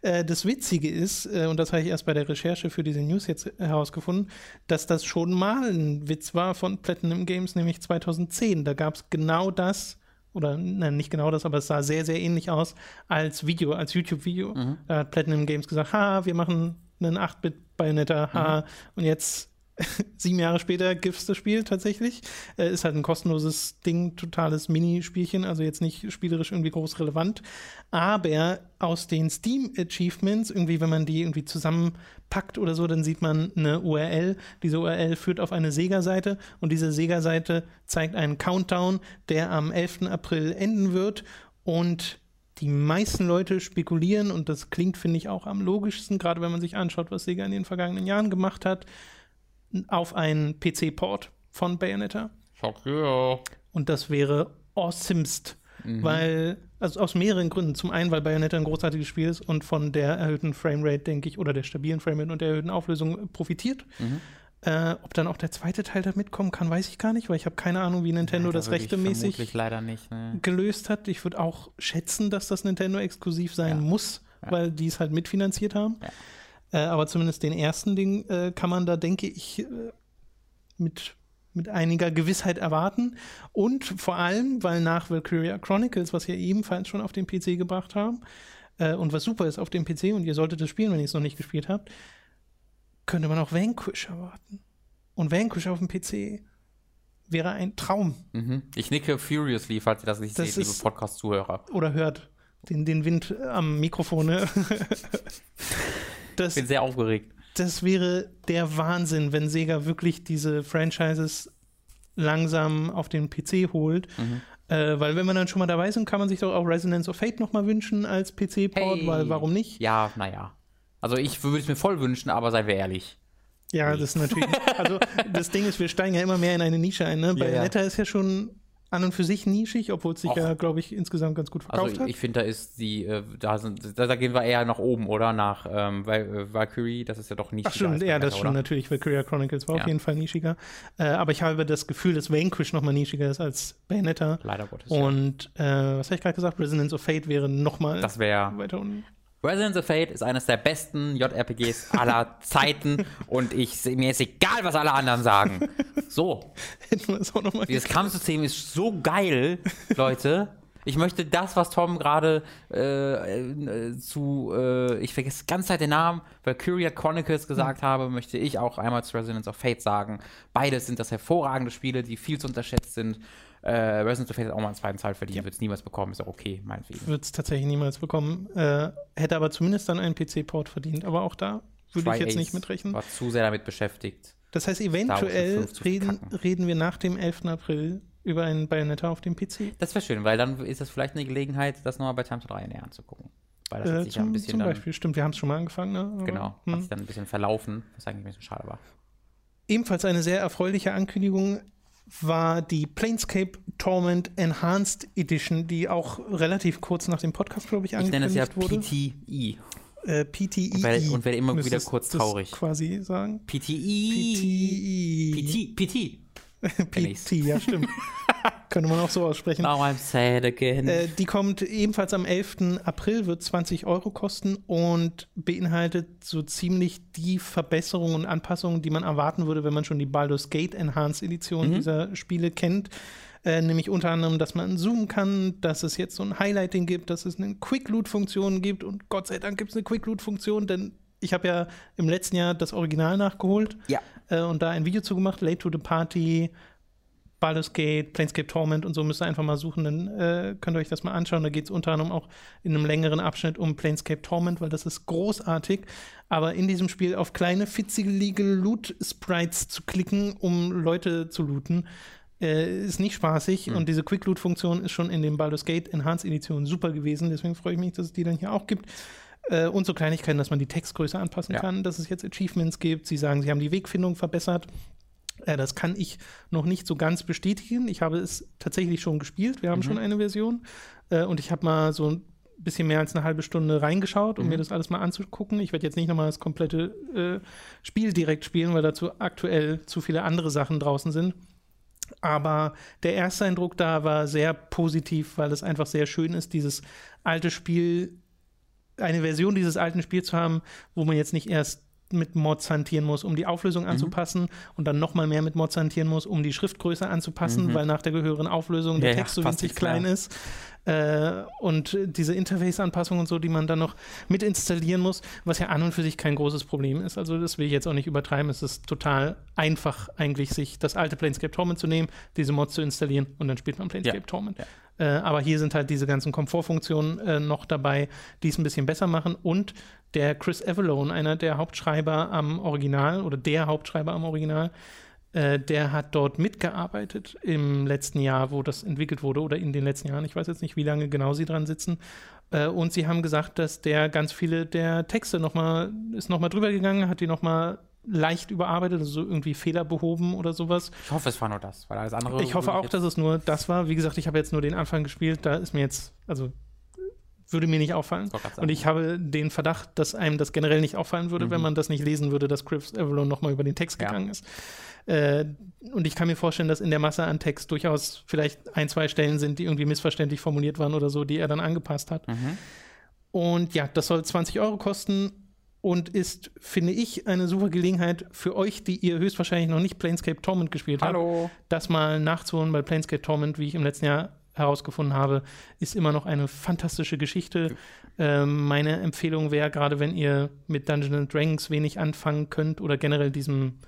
Äh, das Witzige ist, äh, und das habe ich erst bei der Recherche für diese News jetzt herausgefunden, dass das schon mal ein Witz war von Platinum Games, nämlich 2010. Da gab es genau das, oder nein, nicht genau das, aber es sah sehr, sehr ähnlich aus als Video, als YouTube-Video. Da hat Platinum Games gesagt, ha, wir machen einen 8-Bit-Bayonetta, ha, und jetzt sieben Jahre später gibt es das Spiel tatsächlich. Äh, ist halt ein kostenloses Ding, totales Minispielchen, also jetzt nicht spielerisch irgendwie groß relevant. Aber aus den Steam-Achievements, irgendwie, wenn man die irgendwie zusammenpackt oder so, dann sieht man eine URL. Diese URL führt auf eine Sega-Seite und diese Sega-Seite zeigt einen Countdown, der am 11. April enden wird. Und die meisten Leute spekulieren, und das klingt, finde ich, auch am logischsten, gerade wenn man sich anschaut, was Sega in den vergangenen Jahren gemacht hat, auf einen PC-Port von Bayonetta. fuck yeah. Und das wäre awesomest, weil Also aus mehreren Gründen. Zum einen, weil Bayonetta ein großartiges Spiel ist und von der erhöhten Framerate, denke ich, oder der stabilen Framerate und der erhöhten Auflösung profitiert. Mhm. Äh, ob dann auch der zweite Teil da mitkommen kann, weiß ich gar nicht, weil ich habe keine Ahnung, wie Nintendo Ja, da das ich rechtemäßig nicht. Ne? gelöst hat. Ich würde auch schätzen, dass das Nintendo exklusiv sein Ja. muss, Ja. weil die es halt mitfinanziert haben. Äh, aber zumindest den ersten Ding äh, kann man da, denke ich, äh, mit, mit einiger Gewissheit erwarten. Und vor allem, weil nach Valkyria Chronicles, was wir ebenfalls schon auf den PC gebracht haben, äh, und was super ist auf dem PC, und ihr solltet es spielen, wenn ihr es noch nicht gespielt habt, könnte man auch Vanquish erwarten. Und Vanquish auf dem PC wäre ein Traum. Mhm. Ich nicke furiously, falls ihr das nicht Das seht, liebe Podcast-Zuhörer. oder hört den, den Wind am Mikrofon. ne? das, Ich bin sehr aufgeregt. das wäre der Wahnsinn, wenn Sega wirklich diese Franchises langsam auf den PC holt. Mhm. Äh, weil wenn wir dann schon mal dabei sind, kann man sich doch auch Resonance of Fate nochmal wünschen als PC-Port, Hey. weil warum nicht? Ja, naja. Also ich würde es mir voll wünschen, aber sei wir ehrlich. Ja, das ist natürlich. Also das Ding ist, wir steigen ja immer mehr in eine Nische ein. Ne? Ja, Bayonetta ist ja schon an und für sich nischig, obwohl es sich Och. ja, glaube ich, insgesamt ganz gut verkauft Also hat. ich finde, da ist die, äh, da, sind, da, da gehen wir eher nach oben, oder? Nach ähm, äh, Valkyrie, das ist ja doch nicht Ach stimmt, ja, das stimmt natürlich. Valkyria Chronicles war auf Ja. jeden Fall nischiger. Äh, aber ich habe das Gefühl, dass Vanquish nochmal nischiger ist als Bayonetta. Leider Gottes. ja. Und äh, was habe ich gerade gesagt? Resonance of Fate wäre nochmal Das wäre weiter unten. Resident of Fate ist eines der besten JRPGs aller Zeiten und ich mir ist egal, was alle anderen sagen. So, dieses Kampfsystem ist so geil, Leute. Ich möchte das, was Tom gerade äh, äh, zu, äh, ich vergesse ganz Zeit den Namen, Valkyria Chronicles gesagt habe, möchte ich auch einmal zu Resident of Fate sagen. Beides sind das hervorragende Spiele, die viel zu unterschätzt sind. Äh, Resident of Fate hat auch mal einen zweiten Teil verdient, wird es niemals bekommen, ist auch okay, meinetwegen. wird es tatsächlich niemals bekommen. Äh, hätte aber zumindest dann einen PC-Port verdient. Aber auch da würde ich jetzt nicht mitrechnen. War zu sehr damit beschäftigt. Das heißt, eventuell 5 zu reden, reden wir nach dem 11. April über einen Bayonetta auf dem PC. Das wäre schön, weil dann ist das vielleicht eine Gelegenheit, das nochmal bei Time to 3 näher anzugucken. Weil das hat Äh, sich ja ein zum bisschen zum dann, Beispiel, stimmt, wir haben es schon mal angefangen. Ne? Aber, genau, hat hm. sich dann ein bisschen verlaufen, was eigentlich ein bisschen schade war. Ebenfalls eine sehr erfreuliche Ankündigung war die Planescape Torment Enhanced Edition, die auch relativ kurz nach dem Podcast, glaube ich, Ich nenne es angekündigt ja wurde. PTI. Äh, PTI. Und werde- und werde immer wieder kurz das traurig. quasi sagen. PTI. PTI. PT. Kenn ich's. PT, ja, stimmt. Könnte man auch so aussprechen. Now I'm sad again. Äh, die kommt ebenfalls am 11. April, wird 20 Euro kosten und beinhaltet so ziemlich die Verbesserungen und Anpassungen, die man erwarten würde, wenn man schon die Baldur's Gate Enhanced Edition Mhm. dieser Spiele kennt. Äh, nämlich unter anderem, dass man zoomen kann, dass es jetzt so ein Highlighting gibt, dass es eine Quick-Loot-Funktion gibt und Gott sei Dank gibt es eine Quick-Loot-Funktion, denn ich habe ja im letzten Jahr das Original nachgeholt ja. äh, und da ein Video zu gemacht, Late to the Party, Baldur's Gate, Planescape Torment und so müsst ihr einfach mal suchen, dann äh, könnt ihr euch das mal anschauen. Da geht es unter anderem auch in einem längeren Abschnitt um Planescape Torment, weil das ist großartig. Aber in diesem Spiel auf kleine, fitzelige Loot-Sprites zu klicken, um Leute zu looten, äh, ist nicht spaßig. Und diese Quick-Loot-Funktion ist schon in den Baldur's Gate Enhanced Editionen super gewesen. Deswegen freue ich mich, dass es die dann hier auch gibt. Äh, und so Kleinigkeiten, dass man die Textgröße anpassen Ja. kann, dass es jetzt Achievements gibt. Sie sagen, sie haben die Wegfindung verbessert. Äh, das kann ich noch nicht so ganz bestätigen. Ich habe es tatsächlich schon gespielt. Wir haben schon eine Version. Äh, und ich habe mal so ein bisschen mehr als eine halbe Stunde reingeschaut, um mir das alles mal anzugucken. Ich werde jetzt nicht nochmal das komplette äh, Spiel direkt spielen, weil dazu aktuell zu viele andere Sachen draußen sind. Aber der erste Eindruck da war sehr positiv, weil es einfach sehr schön ist, dieses alte Spiel, eine Version dieses alten Spiels zu haben, wo man jetzt nicht erst mit Mods hantieren muss, um die Auflösung anzupassen und dann nochmal mehr mit Mods hantieren muss, um die Schriftgröße anzupassen, weil nach der gehörigen Auflösung der Ja, ja, Text so winzig klein ist. Äh, und diese Interface-Anpassung und so, die man dann noch mit installieren muss, was ja an und für sich kein großes Problem ist. Also das will ich jetzt auch nicht übertreiben. Es ist total einfach eigentlich, sich das alte Planescape Torment zu nehmen, diese Mods zu installieren und dann spielt man Planescape Ja. Torment. Äh, aber hier sind halt diese ganzen Komfortfunktionen äh, noch dabei, die es ein bisschen besser machen. Und der Chris Avalone, einer der Hauptschreiber am Original oder der Hauptschreiber am Original, äh, der hat dort mitgearbeitet im letzten Jahr, wo das entwickelt wurde oder in den letzten Jahren. Ich weiß jetzt nicht, wie lange genau sie dran sitzen. Äh, und sie haben gesagt, dass der ganz viele der Texte nochmal, ist nochmal drüber gegangen, hat die nochmal leicht überarbeitet, also so irgendwie Fehler behoben oder sowas. Ich hoffe, es war nur das, weil alles andere. Ich hoffe auch, dass es nur das war. Wie gesagt, ich habe jetzt nur den Anfang gespielt. Da ist mir jetzt, also würde mir nicht auffallen. Und ich habe den Verdacht, dass einem das generell nicht auffallen würde, mhm. wenn man das nicht lesen würde, dass Chris Avalon nochmal über den Text ja. gegangen ist. Äh, und ich kann mir vorstellen, dass in der Masse an Text durchaus vielleicht ein, zwei Stellen sind, die irgendwie missverständlich formuliert waren oder so, die er dann angepasst hat. Mhm. Und ja, das soll 20 Euro kosten und ist, finde ich, eine super Gelegenheit für euch, die ihr höchstwahrscheinlich noch nicht Planescape Torment gespielt Hallo. habt, das mal nachzuholen, weil Planescape Torment, wie ich im letzten Jahr herausgefunden habe, ist immer noch eine fantastische Geschichte. Ähm, meine Empfehlung wäre, gerade wenn ihr mit Dungeons Dragons wenig anfangen könnt oder generell diesem,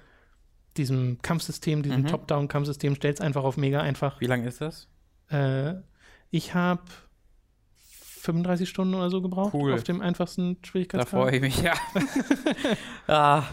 diesem Kampfsystem, diesem mhm. Top-Down-Kampfsystem, stellt es einfach auf mega einfach. Wie lange ist das? Äh, ich habe 35 Stunden oder so gebraucht cool. auf dem einfachsten Schwierigkeitsgrad. Da freue ich mich, ja. ah,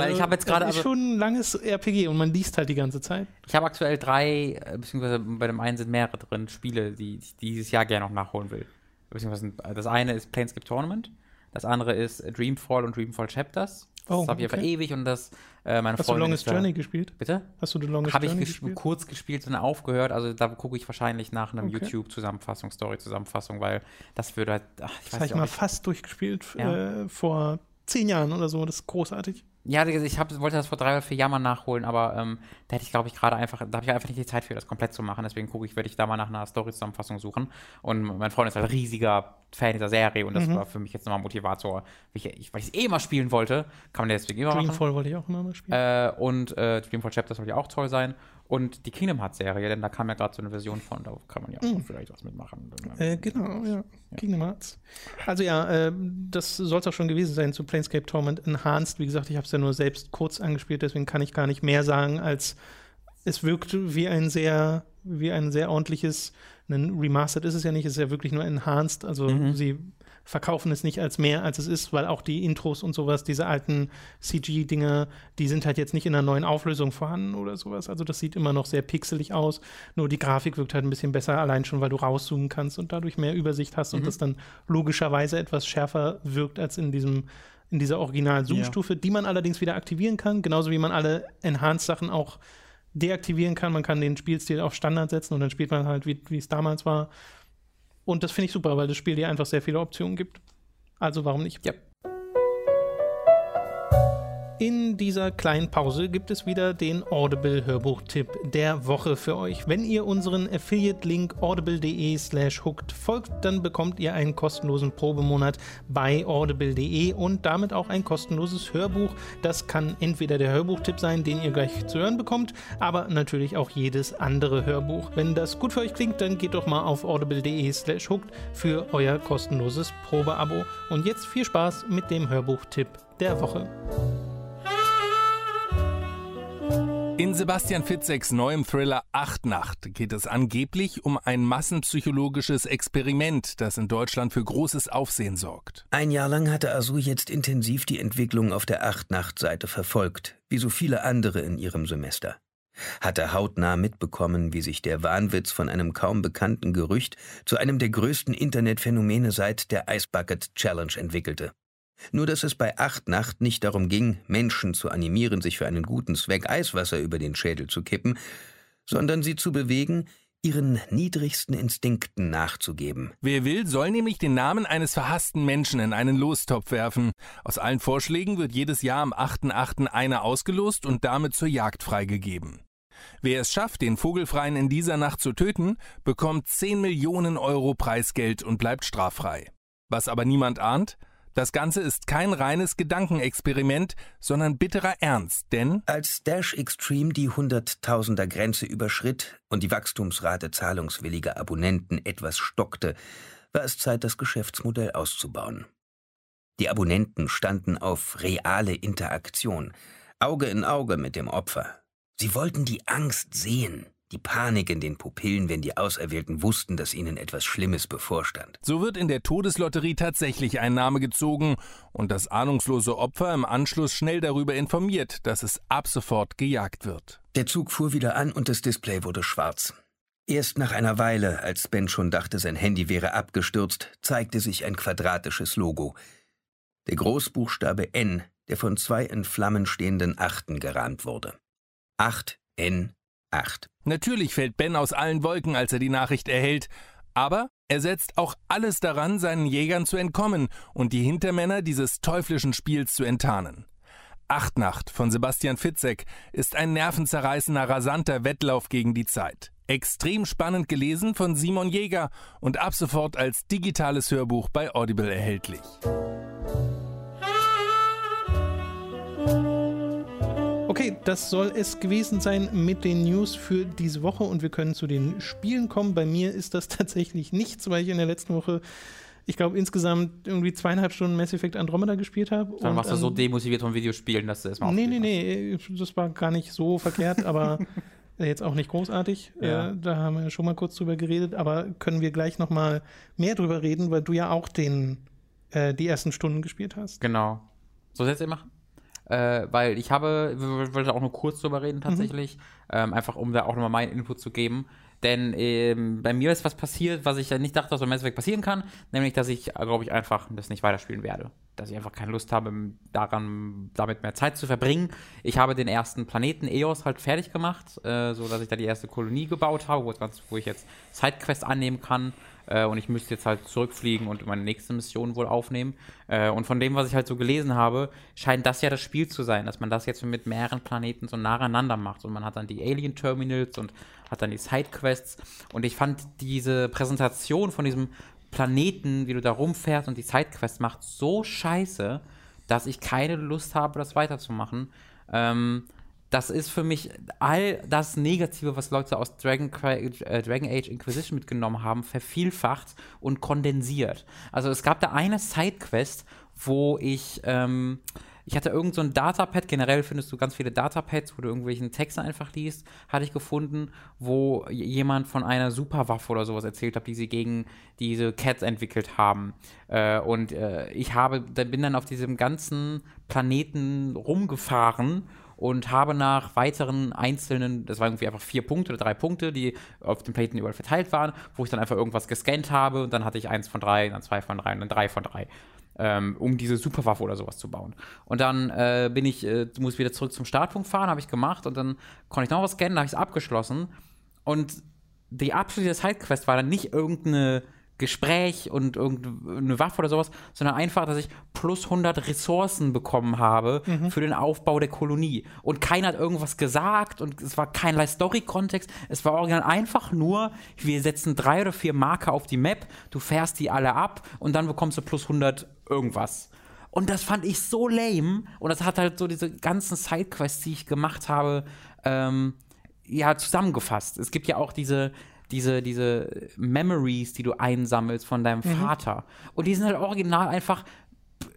also, ich habe jetzt gerade. Das ist also, schon ein langes RPG und man liest halt die ganze Zeit. Ich habe aktuell drei, äh, beziehungsweise bei dem einen sind mehrere drin, Spiele, die ich dieses Jahr gerne noch nachholen will. Beziehungsweise das eine ist Planescape Tournament, das andere ist Dreamfall und Dreamfall Chapters. Das oh, habe ich okay. einfach ewig und das äh, meine Hast Freundin du Longest Journey gespielt? Bitte? Hast du The Longest hab Journey gespielt? Habe ich kurz gespielt und aufgehört. Also da gucke ich wahrscheinlich nach einem okay. YouTube-Zusammenfassung, Story-Zusammenfassung, weil das würde halt. Ach, ich das habe ich mal fast durchgespielt ja. äh, vor zehn Jahren oder so. Das ist großartig. Ja, ich hab, wollte das vor drei oder vier Jahren mal nachholen, aber ähm, da hätte ich, glaube ich, gerade einfach, da habe ich einfach nicht die Zeit für, das komplett zu machen. Deswegen gucke ich, werde ich da mal nach einer Story-Zusammenfassung suchen. Und mein Freund ist halt riesiger Fan dieser Serie und das mhm. war für mich jetzt nochmal Motivator. Ich, ich, weil ich es eh mal spielen wollte, kann man deswegen immer Dreamfall machen. Dreamfall wollte ich auch immer mal spielen. Äh, und äh, Dreamfall Chapters sollte ja auch toll sein und die Kingdom Hearts Serie, denn da kam ja gerade so eine Version von, da kann man ja auch mhm. vielleicht was mitmachen. Äh, genau, ja. ja. Kingdom Hearts. Also ja, äh, das soll es auch schon gewesen sein zu Planescape Torment Enhanced. Wie gesagt, ich habe es ja nur selbst kurz angespielt, deswegen kann ich gar nicht mehr sagen, als es wirkt wie ein sehr, wie ein sehr ordentliches, ein Remastered ist es ja nicht, es ist ja wirklich nur Enhanced. Also mhm. sie verkaufen es nicht als mehr, als es ist, weil auch die Intros und sowas, diese alten CG-Dinger, die sind halt jetzt nicht in einer neuen Auflösung vorhanden oder sowas. Also das sieht immer noch sehr pixelig aus. Nur die Grafik wirkt halt ein bisschen besser, allein schon, weil du rauszoomen kannst und dadurch mehr Übersicht hast mhm. und das dann logischerweise etwas schärfer wirkt als in diesem in dieser Original-Zoom-Stufe, ja. die man allerdings wieder aktivieren kann, genauso wie man alle Enhanced-Sachen auch deaktivieren kann. Man kann den Spielstil auf Standard setzen und dann spielt man halt, wie es damals war. Und das finde ich super, weil das Spiel dir einfach sehr viele Optionen gibt. Also warum nicht? Ja. In dieser kleinen Pause gibt es wieder den Audible-Hörbuch-Tipp der Woche für euch. Wenn ihr unseren Affiliate-Link audible.de slash hooked folgt, dann bekommt ihr einen kostenlosen Probemonat bei audible.de und damit auch ein kostenloses Hörbuch. Das kann entweder der Hörbuch-Tipp sein, den ihr gleich zu hören bekommt, aber natürlich auch jedes andere Hörbuch. Wenn das gut für euch klingt, dann geht doch mal auf audible.de slash hooked für euer kostenloses Probeabo. Und jetzt viel Spaß mit dem Hörbuch-Tipp der Woche. In Sebastian Fitzeks neuem Thriller Acht Nacht geht es angeblich um ein massenpsychologisches Experiment, das in Deutschland für großes Aufsehen sorgt. Ein Jahr lang hatte Asu jetzt intensiv die Entwicklung auf der Acht Nacht Seite verfolgt, wie so viele andere in ihrem Semester. Hatte hautnah mitbekommen, wie sich der Wahnwitz von einem kaum bekannten Gerücht zu einem der größten Internetphänomene seit der Ice Bucket Challenge entwickelte. Nur dass es bei Acht Nacht nicht darum ging, Menschen zu animieren, sich für einen guten Zweck Eiswasser über den Schädel zu kippen, sondern sie zu bewegen, ihren niedrigsten Instinkten nachzugeben. Wer will, soll nämlich den Namen eines verhassten Menschen in einen Lostopf werfen. Aus allen Vorschlägen wird jedes Jahr am 8.8. einer ausgelost und damit zur Jagd freigegeben. Wer es schafft, den Vogelfreien in dieser Nacht zu töten, bekommt 10 Millionen Euro Preisgeld und bleibt straffrei. Was aber niemand ahnt, das Ganze ist kein reines Gedankenexperiment, sondern bitterer Ernst, denn als Dash Extreme die Hunderttausender Grenze überschritt und die Wachstumsrate zahlungswilliger Abonnenten etwas stockte, war es Zeit, das Geschäftsmodell auszubauen. Die Abonnenten standen auf reale Interaktion, Auge in Auge mit dem Opfer. Sie wollten die Angst sehen, die Panik in den Pupillen, wenn die Auserwählten wussten, dass ihnen etwas Schlimmes bevorstand. So wird in der Todeslotterie tatsächlich ein Name gezogen und das ahnungslose Opfer im Anschluss schnell darüber informiert, dass es ab sofort gejagt wird. Der Zug fuhr wieder an und das Display wurde schwarz. Erst nach einer Weile, als Ben schon dachte, sein Handy wäre abgestürzt, zeigte sich ein quadratisches Logo. Der Großbuchstabe N, der von zwei in Flammen stehenden Achten gerahmt wurde. 8 N 8. Natürlich fällt Ben aus allen Wolken, als er die Nachricht erhält, aber Er setzt auch alles daran, seinen Jägern zu entkommen und die Hintermänner dieses teuflischen Spiels zu enttarnen. Achtnacht von Sebastian Fitzek ist ein nervenzerreißender, rasanter Wettlauf gegen die Zeit. Extrem spannend gelesen von Simon Jäger und ab sofort als digitales Hörbuch bei Audible erhältlich. Okay, das soll es gewesen sein mit den News für diese Woche und wir können zu den Spielen kommen. Bei mir ist das tatsächlich nichts, weil ich in der letzten Woche, ich glaube, insgesamt irgendwie zweieinhalb Stunden Mass Effect Andromeda gespielt habe. Dann warst du so demotiviert von Videospielen, dass du erstmal Nee, nee, nee, das war gar nicht so verkehrt, aber jetzt auch nicht großartig. Ja. Äh, da haben wir schon mal kurz drüber geredet, aber können wir gleich noch mal mehr drüber reden, weil du ja auch den, äh, die ersten Stunden gespielt hast. Genau. So jetzt machen? Äh, weil ich habe, wir wollte auch nur kurz drüber reden tatsächlich, ähm, einfach um da auch nochmal meinen Input zu geben. Denn ähm, bei mir ist was passiert, was ich ja nicht dachte, dass beim Mass Effect passieren kann, nämlich, dass ich, glaube ich, einfach das nicht weiterspielen werde. Dass ich einfach keine Lust habe, daran, damit mehr Zeit zu verbringen. Ich habe den ersten Planeten Eos halt fertig gemacht, äh, so dass ich da die erste Kolonie gebaut habe, wo, wo ich jetzt Sidequests annehmen kann. Äh, und ich müsste jetzt halt zurückfliegen und meine nächste Mission wohl aufnehmen. Äh, und von dem, was ich halt so gelesen habe, scheint das ja das Spiel zu sein, dass man das jetzt mit mehreren Planeten so nacheinander macht. Und man hat dann die Alien Terminals und hat dann die Sidequests. Und ich fand diese Präsentation von diesem Planeten, wie du da rumfährst und die Sidequests macht, so scheiße, dass ich keine Lust habe, das weiterzumachen. Ähm, das ist für mich all das Negative, was Leute aus Dragon, äh, Dragon Age Inquisition mitgenommen haben, vervielfacht und kondensiert. Also es gab da eine Sidequest, wo ich, ähm, ich hatte irgend so ein Datapad, generell findest du ganz viele Datapads, wo du irgendwelchen Text einfach liest, hatte ich gefunden, wo jemand von einer Superwaffe oder sowas erzählt hat, die sie gegen diese Cats entwickelt haben. Äh, und äh, ich habe, bin dann auf diesem ganzen Planeten rumgefahren und habe nach weiteren einzelnen, das waren irgendwie einfach vier Punkte oder drei Punkte, die auf dem Planeten überall verteilt waren, wo ich dann einfach irgendwas gescannt habe und dann hatte ich eins von drei, dann zwei von drei und dann drei von drei. Ähm, um diese Superwaffe oder sowas zu bauen. Und dann äh, bin ich, äh, muss wieder zurück zum Startpunkt fahren, habe ich gemacht und dann konnte ich noch was scannen, habe ich es abgeschlossen. Und die absolute Sidequest war dann nicht irgendeine Gespräch und irgendeine Waffe oder sowas, sondern einfach, dass ich plus 100 Ressourcen bekommen habe Mhm. für den Aufbau der Kolonie. Und keiner hat irgendwas gesagt und es war keinerlei Story-Kontext. Es war original einfach nur, wir setzen drei oder vier Marker auf die Map, du fährst die alle ab und dann bekommst du plus 100 irgendwas. Und das fand ich so lame. Und das hat halt so diese ganzen Sidequests, die ich gemacht habe, ähm, ja, zusammengefasst. Es gibt ja auch diese, diese, diese Memories, die du einsammelst von deinem Vater. Und die sind halt original einfach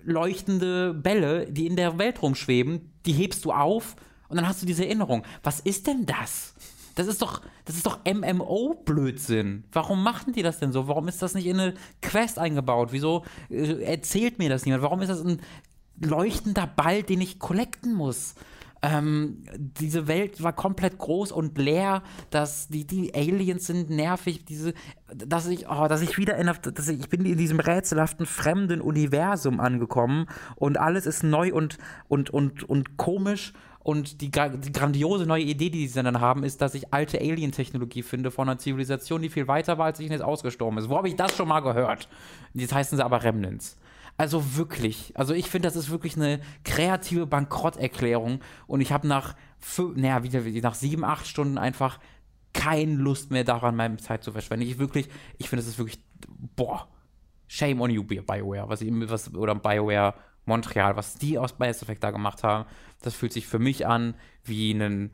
leuchtende Bälle, die in der Welt rumschweben. Die hebst du auf und dann hast du diese Erinnerung. Was ist denn das? Das ist doch, das ist doch MMO-Blödsinn. Warum machen die das denn so? Warum ist das nicht in eine Quest eingebaut? Wieso äh, erzählt mir das niemand? Warum ist das ein leuchtender Ball, den ich collecten muss? Ähm, diese Welt war komplett groß und leer, dass die, die Aliens sind nervig, diese, dass ich, oh, dass ich wieder in, dass ich, ich bin in diesem rätselhaften fremden Universum angekommen und alles ist neu und, und, und, und komisch und die, die grandiose neue Idee, die sie dann haben, ist, dass ich alte Alien-Technologie finde von einer Zivilisation, die viel weiter war, als ich jetzt ausgestorben ist. Wo habe ich das schon mal gehört? Jetzt heißen sie aber Remnants. Also wirklich, also ich finde, das ist wirklich eine kreative Bankrotterklärung und ich habe nach, naja, wieder, wie- nach sieben, acht Stunden einfach keine Lust mehr daran, meine Zeit zu verschwenden. Ich wirklich, ich finde, das ist wirklich, boah, shame on you, BioWare, was, was oder BioWare Montreal, was die aus Mass Effect da gemacht haben, das fühlt sich für mich an wie ein,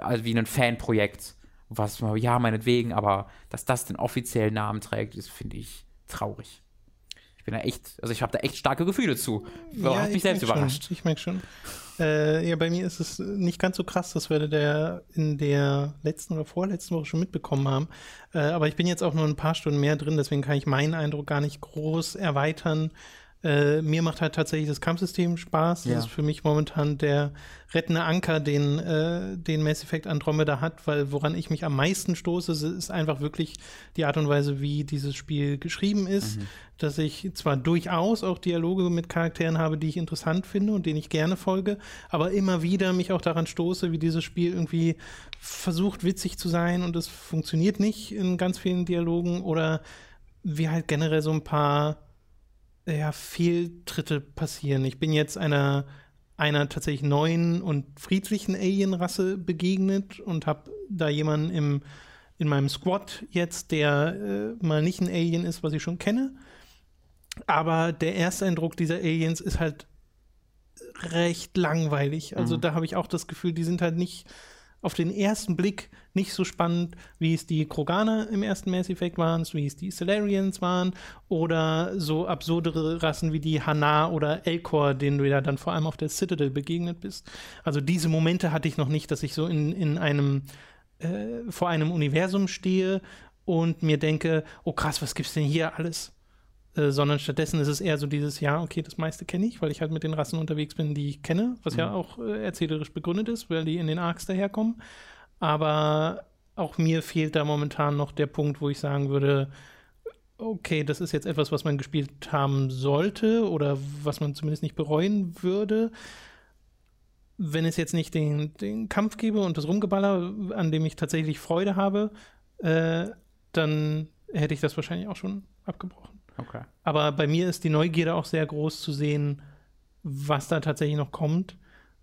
also wie ein Fanprojekt, was, ja, meinetwegen, aber dass das den offiziellen Namen trägt, ist, finde ich, traurig. Ich bin da echt, also ich habe da echt starke Gefühle zu. Ja, hat mich ich selbst überrascht. Schon, ich merke schon. Äh, ja, bei mir ist es nicht ganz so krass, dass wir der in der letzten oder vorletzten Woche schon mitbekommen haben. Äh, aber ich bin jetzt auch nur ein paar Stunden mehr drin, deswegen kann ich meinen Eindruck gar nicht groß erweitern. Äh, mir macht halt tatsächlich das Kampfsystem Spaß. Das Ja. ist für mich momentan der rettende Anker, den, äh, den Mass Effect Andromeda hat, weil woran ich mich am meisten stoße, ist- ist einfach wirklich die Art und Weise, wie dieses Spiel geschrieben ist. Dass ich zwar durchaus auch Dialoge mit Charakteren habe, die ich interessant finde und denen ich gerne folge, aber immer wieder mich auch daran stoße, wie dieses Spiel irgendwie versucht, witzig zu sein und es funktioniert nicht in ganz vielen Dialogen oder wie halt generell so ein paar ja, Fehltritte passieren. Ich bin jetzt einer, einer tatsächlich neuen und friedlichen Alien-Rasse begegnet und habe da jemanden im, in meinem Squad jetzt, der äh, mal nicht ein Alien ist, was ich schon kenne. Aber der erste Eindruck dieser Aliens ist halt recht langweilig. Also Mhm. da habe ich auch das Gefühl, die sind halt nicht auf den ersten Blick nicht so spannend, wie es die Kroganer im ersten Mass Effect waren, wie es die Solarians waren oder so absurdere Rassen wie die Hanar oder Elcor, denen du ja dann vor allem auf der Citadel begegnet bist. Also diese Momente hatte ich noch nicht, dass ich so in, in einem äh, vor einem Universum stehe und mir denke, oh krass, was gibt's denn hier alles? Äh, sondern stattdessen ist es eher so dieses, ja, okay, das meiste kenne ich, weil ich halt mit den Rassen unterwegs bin, die ich kenne, was ja auch äh, erzählerisch begründet ist, weil die in den Arcs daherkommen. Aber auch mir fehlt da momentan noch der Punkt, wo ich sagen würde, okay, das ist jetzt etwas, was man gespielt haben sollte oder was man zumindest nicht bereuen würde. Wenn es jetzt nicht den, den Kampf gäbe und das Rumgeballer, an dem ich tatsächlich Freude habe, äh, dann hätte ich das wahrscheinlich auch schon abgebrochen. Okay. Aber bei mir ist die Neugierde auch sehr groß zu sehen, was da tatsächlich noch kommt.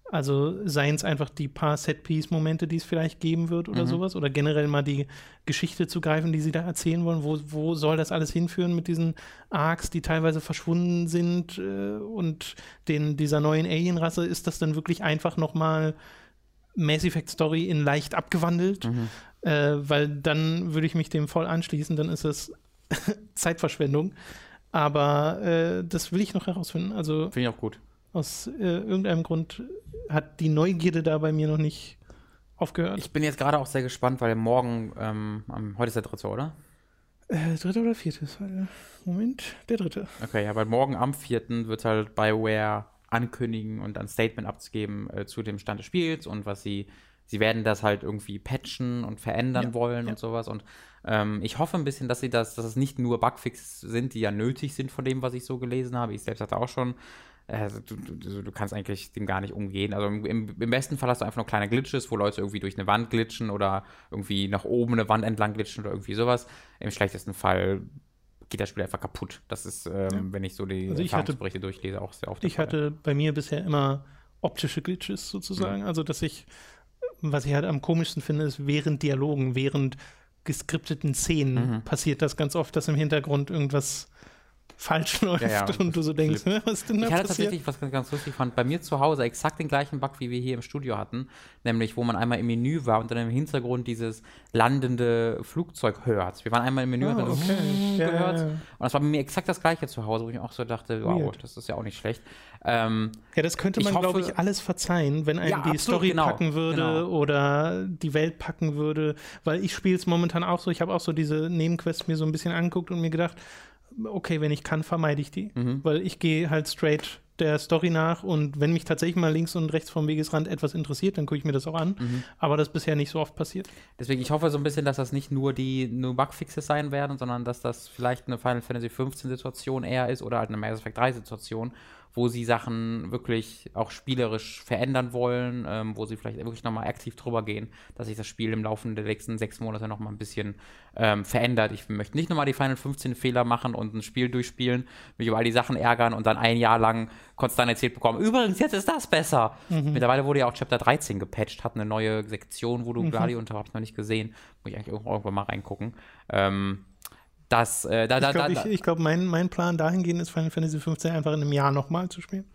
Also seien es einfach die paar Set-Piece-Momente, die es vielleicht geben wird oder Mhm. sowas, oder generell mal die Geschichte zu greifen, die sie da erzählen wollen. Wo, wo soll das alles hinführen mit diesen Arcs, die teilweise verschwunden sind äh, und den, dieser neuen Alien-Rasse? Ist das dann wirklich einfach nochmal Mass Effect Story in leicht abgewandelt? Mhm. Äh, weil dann würde ich mich dem voll anschließen, dann ist es Zeitverschwendung. Aber äh, das will ich noch herausfinden. Also Finde ich auch gut. aus äh, irgendeinem Grund hat die Neugierde da bei mir noch nicht aufgehört. Ich bin jetzt gerade auch sehr gespannt, weil morgen, ähm, am, heute ist der dritte, oder? äh, dritte oder viertes? Warte. Moment, der dritte. Okay, ja, weil morgen am 4. wird halt BioWare ankündigen und ein Statement abzugeben äh, zu dem Stand des Spiels und was sie, sie werden das halt irgendwie patchen und verändern Ja, wollen ja. und sowas. Und ähm, ich hoffe ein bisschen, dass sie das, dass es nicht nur Bugfixes sind, die ja nötig sind von dem, was ich so gelesen habe. Ich selbst hatte auch schon. äh, du, du, du du kannst eigentlich dem gar nicht umgehen. Also im, im, besten Fall hast du einfach nur kleine Glitches, wo Leute irgendwie durch eine Wand glitschen oder irgendwie nach oben eine Wand entlang glitschen oder irgendwie sowas. Im schlechtesten Fall geht das Spiel einfach kaputt. Das ist, ähm, wenn ich so die Also ich hatte- durchlese, auch sehr oft. Ich Fall. hatte bei mir bisher immer optische Glitches sozusagen. Also, dass ich, was ich halt am komischsten finde, ist während Dialogen, während geskripteten Szenen Mhm. passiert das ganz oft, dass im Hintergrund irgendwas falsch läuft ja, und du so denkst, "Hä, was ist denn da Ich hatte passiert? tatsächlich, was ganz, ganz lustig fand, bei mir zu Hause exakt den gleichen Bug, wie wir hier im Studio hatten, nämlich wo man einmal im Menü war und dann im Hintergrund dieses landende Flugzeug hört. Wir waren einmal im Menü und Ah, dann so okay. Ja, gehört. ja, ja. Und das war bei mir exakt das gleiche zu Hause, wo ich auch so dachte, wow, Weird. das ist ja auch nicht schlecht. Ähm, Ja, das könnte man, glaube ich, alles verzeihen, wenn einem Ja, die absolut, Story genau, packen würde genau. oder die Welt packen würde. Weil ich spiele es momentan auch so. Ich habe auch so diese Nebenquests mir so ein bisschen angeguckt und mir gedacht, okay, wenn ich kann, vermeide ich die. Mhm. Weil ich gehe halt straight der Story nach und wenn mich tatsächlich mal links und rechts vom Wegesrand etwas interessiert, dann gucke ich mir das auch an. Mhm. Aber das ist bisher nicht so oft passiert. Deswegen, ich hoffe so ein bisschen, dass das nicht nur die nur Bugfixes sein werden, sondern dass das vielleicht eine Final Fantasy 15 Situation eher ist oder halt eine Mass Effect 3 Situation, wo sie Sachen wirklich auch spielerisch verändern wollen, ähm, wo sie vielleicht wirklich nochmal aktiv drüber gehen, dass sich das Spiel im Laufe der nächsten sechs Monate nochmal ein bisschen ähm, verändert. Ich möchte nicht nochmal die Final 15 Fehler machen und ein Spiel durchspielen, mich über all die Sachen ärgern und dann ein Jahr lang konstant erzählt bekommen, übrigens, jetzt ist das besser. Mittlerweile wurde ja auch Chapter 13 gepatcht, hat eine neue Sektion, wo du Gladio unter hab's noch nicht gesehen. Muss ich eigentlich irgendwo- irgendwann mal reingucken. Ähm, das, äh, da, da, Ich glaube, da, ich glaub, mein, mein Plan dahingehend ist, Final Fantasy 15 einfach in einem Jahr nochmal zu spielen.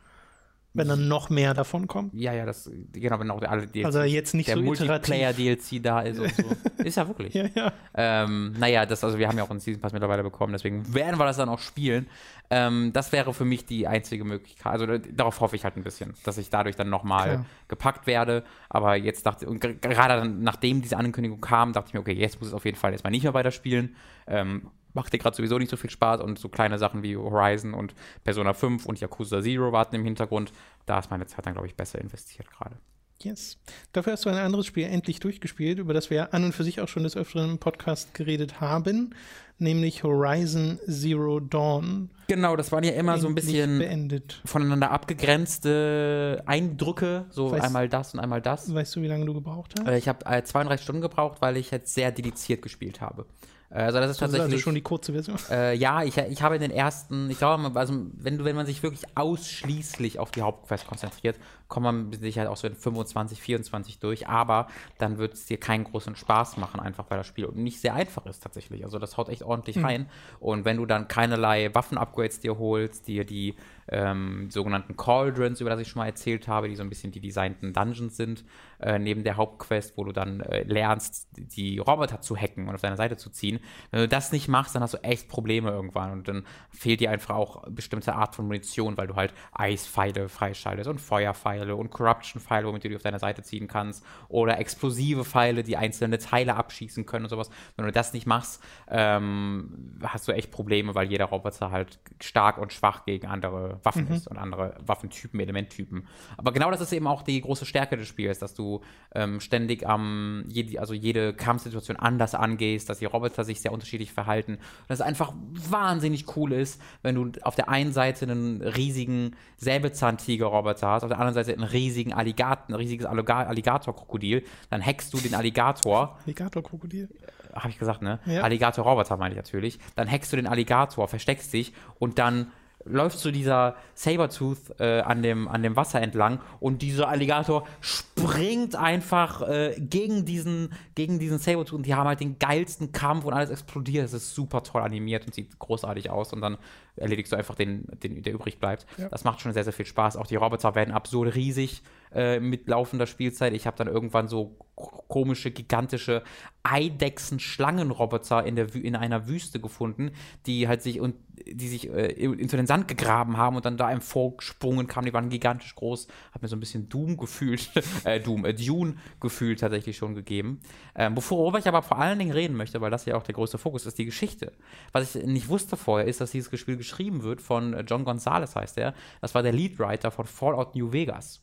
Wenn dann noch mehr davon kommt. ja, ja, das, genau, wenn auch alle DLCs, Also jetzt nicht der so. Multiplayer-DLC da ist und so. ist ja wirklich. Ja, ja. Ähm, naja, das, also wir haben ja auch einen Season Pass mittlerweile bekommen, deswegen werden wir das dann auch spielen. Ähm, das wäre für mich die einzige Möglichkeit. Also da- darauf hoffe ich halt ein bisschen, dass ich dadurch dann nochmal gepackt werde. Aber jetzt dachte und ger- gerade dann, nachdem diese Ankündigung kam, dachte ich mir, okay, jetzt muss es auf jeden Fall erstmal nicht mehr weiterspielen. Ähm, macht dir gerade sowieso nicht so viel Spaß und so kleine Sachen wie Horizon und Persona 5 und Yakuza Zero warten im Hintergrund. Da ist meine Zeit dann, glaube ich, besser investiert gerade. Yes. Dafür hast du ein anderes Spiel endlich durchgespielt, über das wir ja an und für sich auch schon des Öfteren im Podcast geredet haben, nämlich Horizon Zero Dawn. Genau, das waren ja immer so ein Endlich bisschen beendet. voneinander abgegrenzte Eindrücke, so Weiß- einmal das und einmal das. Weißt du, wie lange du gebraucht hast? Äh, Ich habe äh, 32 Stunden gebraucht, weil ich jetzt sehr dediziert gespielt habe. Also das ist Das ist tatsächlich also schon die kurze Version. äh, ja, ich, ich habe in den ersten, ich glaube, also wenn du, wenn man sich wirklich ausschließlich auf die Hauptquest konzentriert, kommt man mit Sicherheit auch so in 25, 24 durch, aber dann wird es dir keinen großen Spaß machen, einfach weil das Spiel nicht sehr einfach ist tatsächlich. Also das haut echt ordentlich rein. Und wenn du dann keinerlei Waffen-Upgrades dir holst, dir die ähm, sogenannten Cauldrons, über das ich schon mal erzählt habe, die so ein bisschen die designten Dungeons sind, äh, neben der Hauptquest, wo du dann äh, lernst, die Roboter zu hacken und auf deine Seite zu ziehen. Wenn du das nicht machst, dann hast du echt Probleme irgendwann und dann fehlt dir einfach auch bestimmte Art von Munition, weil du halt Eispfeile freischaltest und Feuerpfeile und Corruption-Pfeile, womit du die auf deine Seite ziehen kannst oder explosive Pfeile, die einzelne Teile abschießen können und sowas. Wenn du das nicht machst, ähm, hast du echt Probleme, weil jeder Roboter halt stark und schwach gegen andere Waffen ist und andere Waffentypen, Elementtypen. Aber genau das ist eben auch die große Stärke des Spiels, dass du ähm, ständig am, jede, also jede Kampfsituation anders angehst, dass die Roboter sich sehr unterschiedlich verhalten. Und das einfach wahnsinnig cool ist, wenn du auf der einen Seite einen riesigen Säbelzahntiger-Roboter hast, auf der anderen Seite einen riesigen Alligator, ein riesiges Alliga- Alligator-Krokodil, dann hackst du den Alligator Alligator-Krokodil. habe ich gesagt, ne? Ja. Alligator-Roboter meine ich natürlich. Dann hackst du den Alligator, versteckst dich und dann läufst du dieser Sabertooth äh, an, dem, an dem Wasser entlang und dieser Alligator springt einfach äh, gegen diesen, gegen diesen Sabertooth und die haben halt den geilsten Kampf und alles explodiert. Es ist super toll animiert und sieht großartig aus und dann erledigst du einfach den, den der übrig bleibt. Das macht schon sehr, sehr viel Spaß. Auch die Roboter werden absurd riesig äh, mit laufender Spielzeit. Ich habe dann irgendwann so komische, gigantische Eidechsen-Schlangenroboter in, der in einer Wüste gefunden, die halt sich und die sich äh, into den Sand gegraben haben und dann da einem vorgesprungen kamen. Die waren gigantisch groß. Hat mir so ein bisschen Doom gefühlt, äh, Doom, äh, Dune gefühlt tatsächlich schon gegeben. Ähm, worüber ich aber vor allen Dingen reden möchte, weil das ja auch der größte Fokus ist, die Geschichte. Was ich nicht wusste vorher, ist, dass dieses Spiel geschrieben wird von äh, John Gonzalez, heißt er. Das war der Leadwriter von Fallout New Vegas.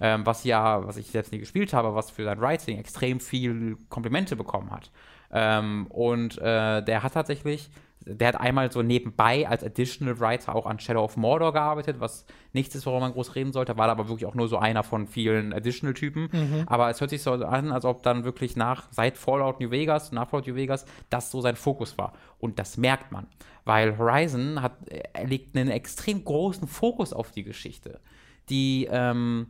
Ähm, was ja, was ich selbst nie gespielt habe, was für sein Writing extrem viel Komplimente bekommen hat. Ähm, und äh, der hat tatsächlich, der hat einmal so nebenbei als Additional Writer auch an Shadow of Mordor gearbeitet, was nichts ist, worüber man groß reden sollte, war aber wirklich auch nur so einer von vielen Additional-Typen. Aber es hört sich so an, als ob dann wirklich nach, seit Fallout New Vegas, nach Fallout New Vegas, das so sein Fokus war. Und das merkt man, weil Horizon hat, er legt einen extrem großen Fokus auf die Geschichte die ähm,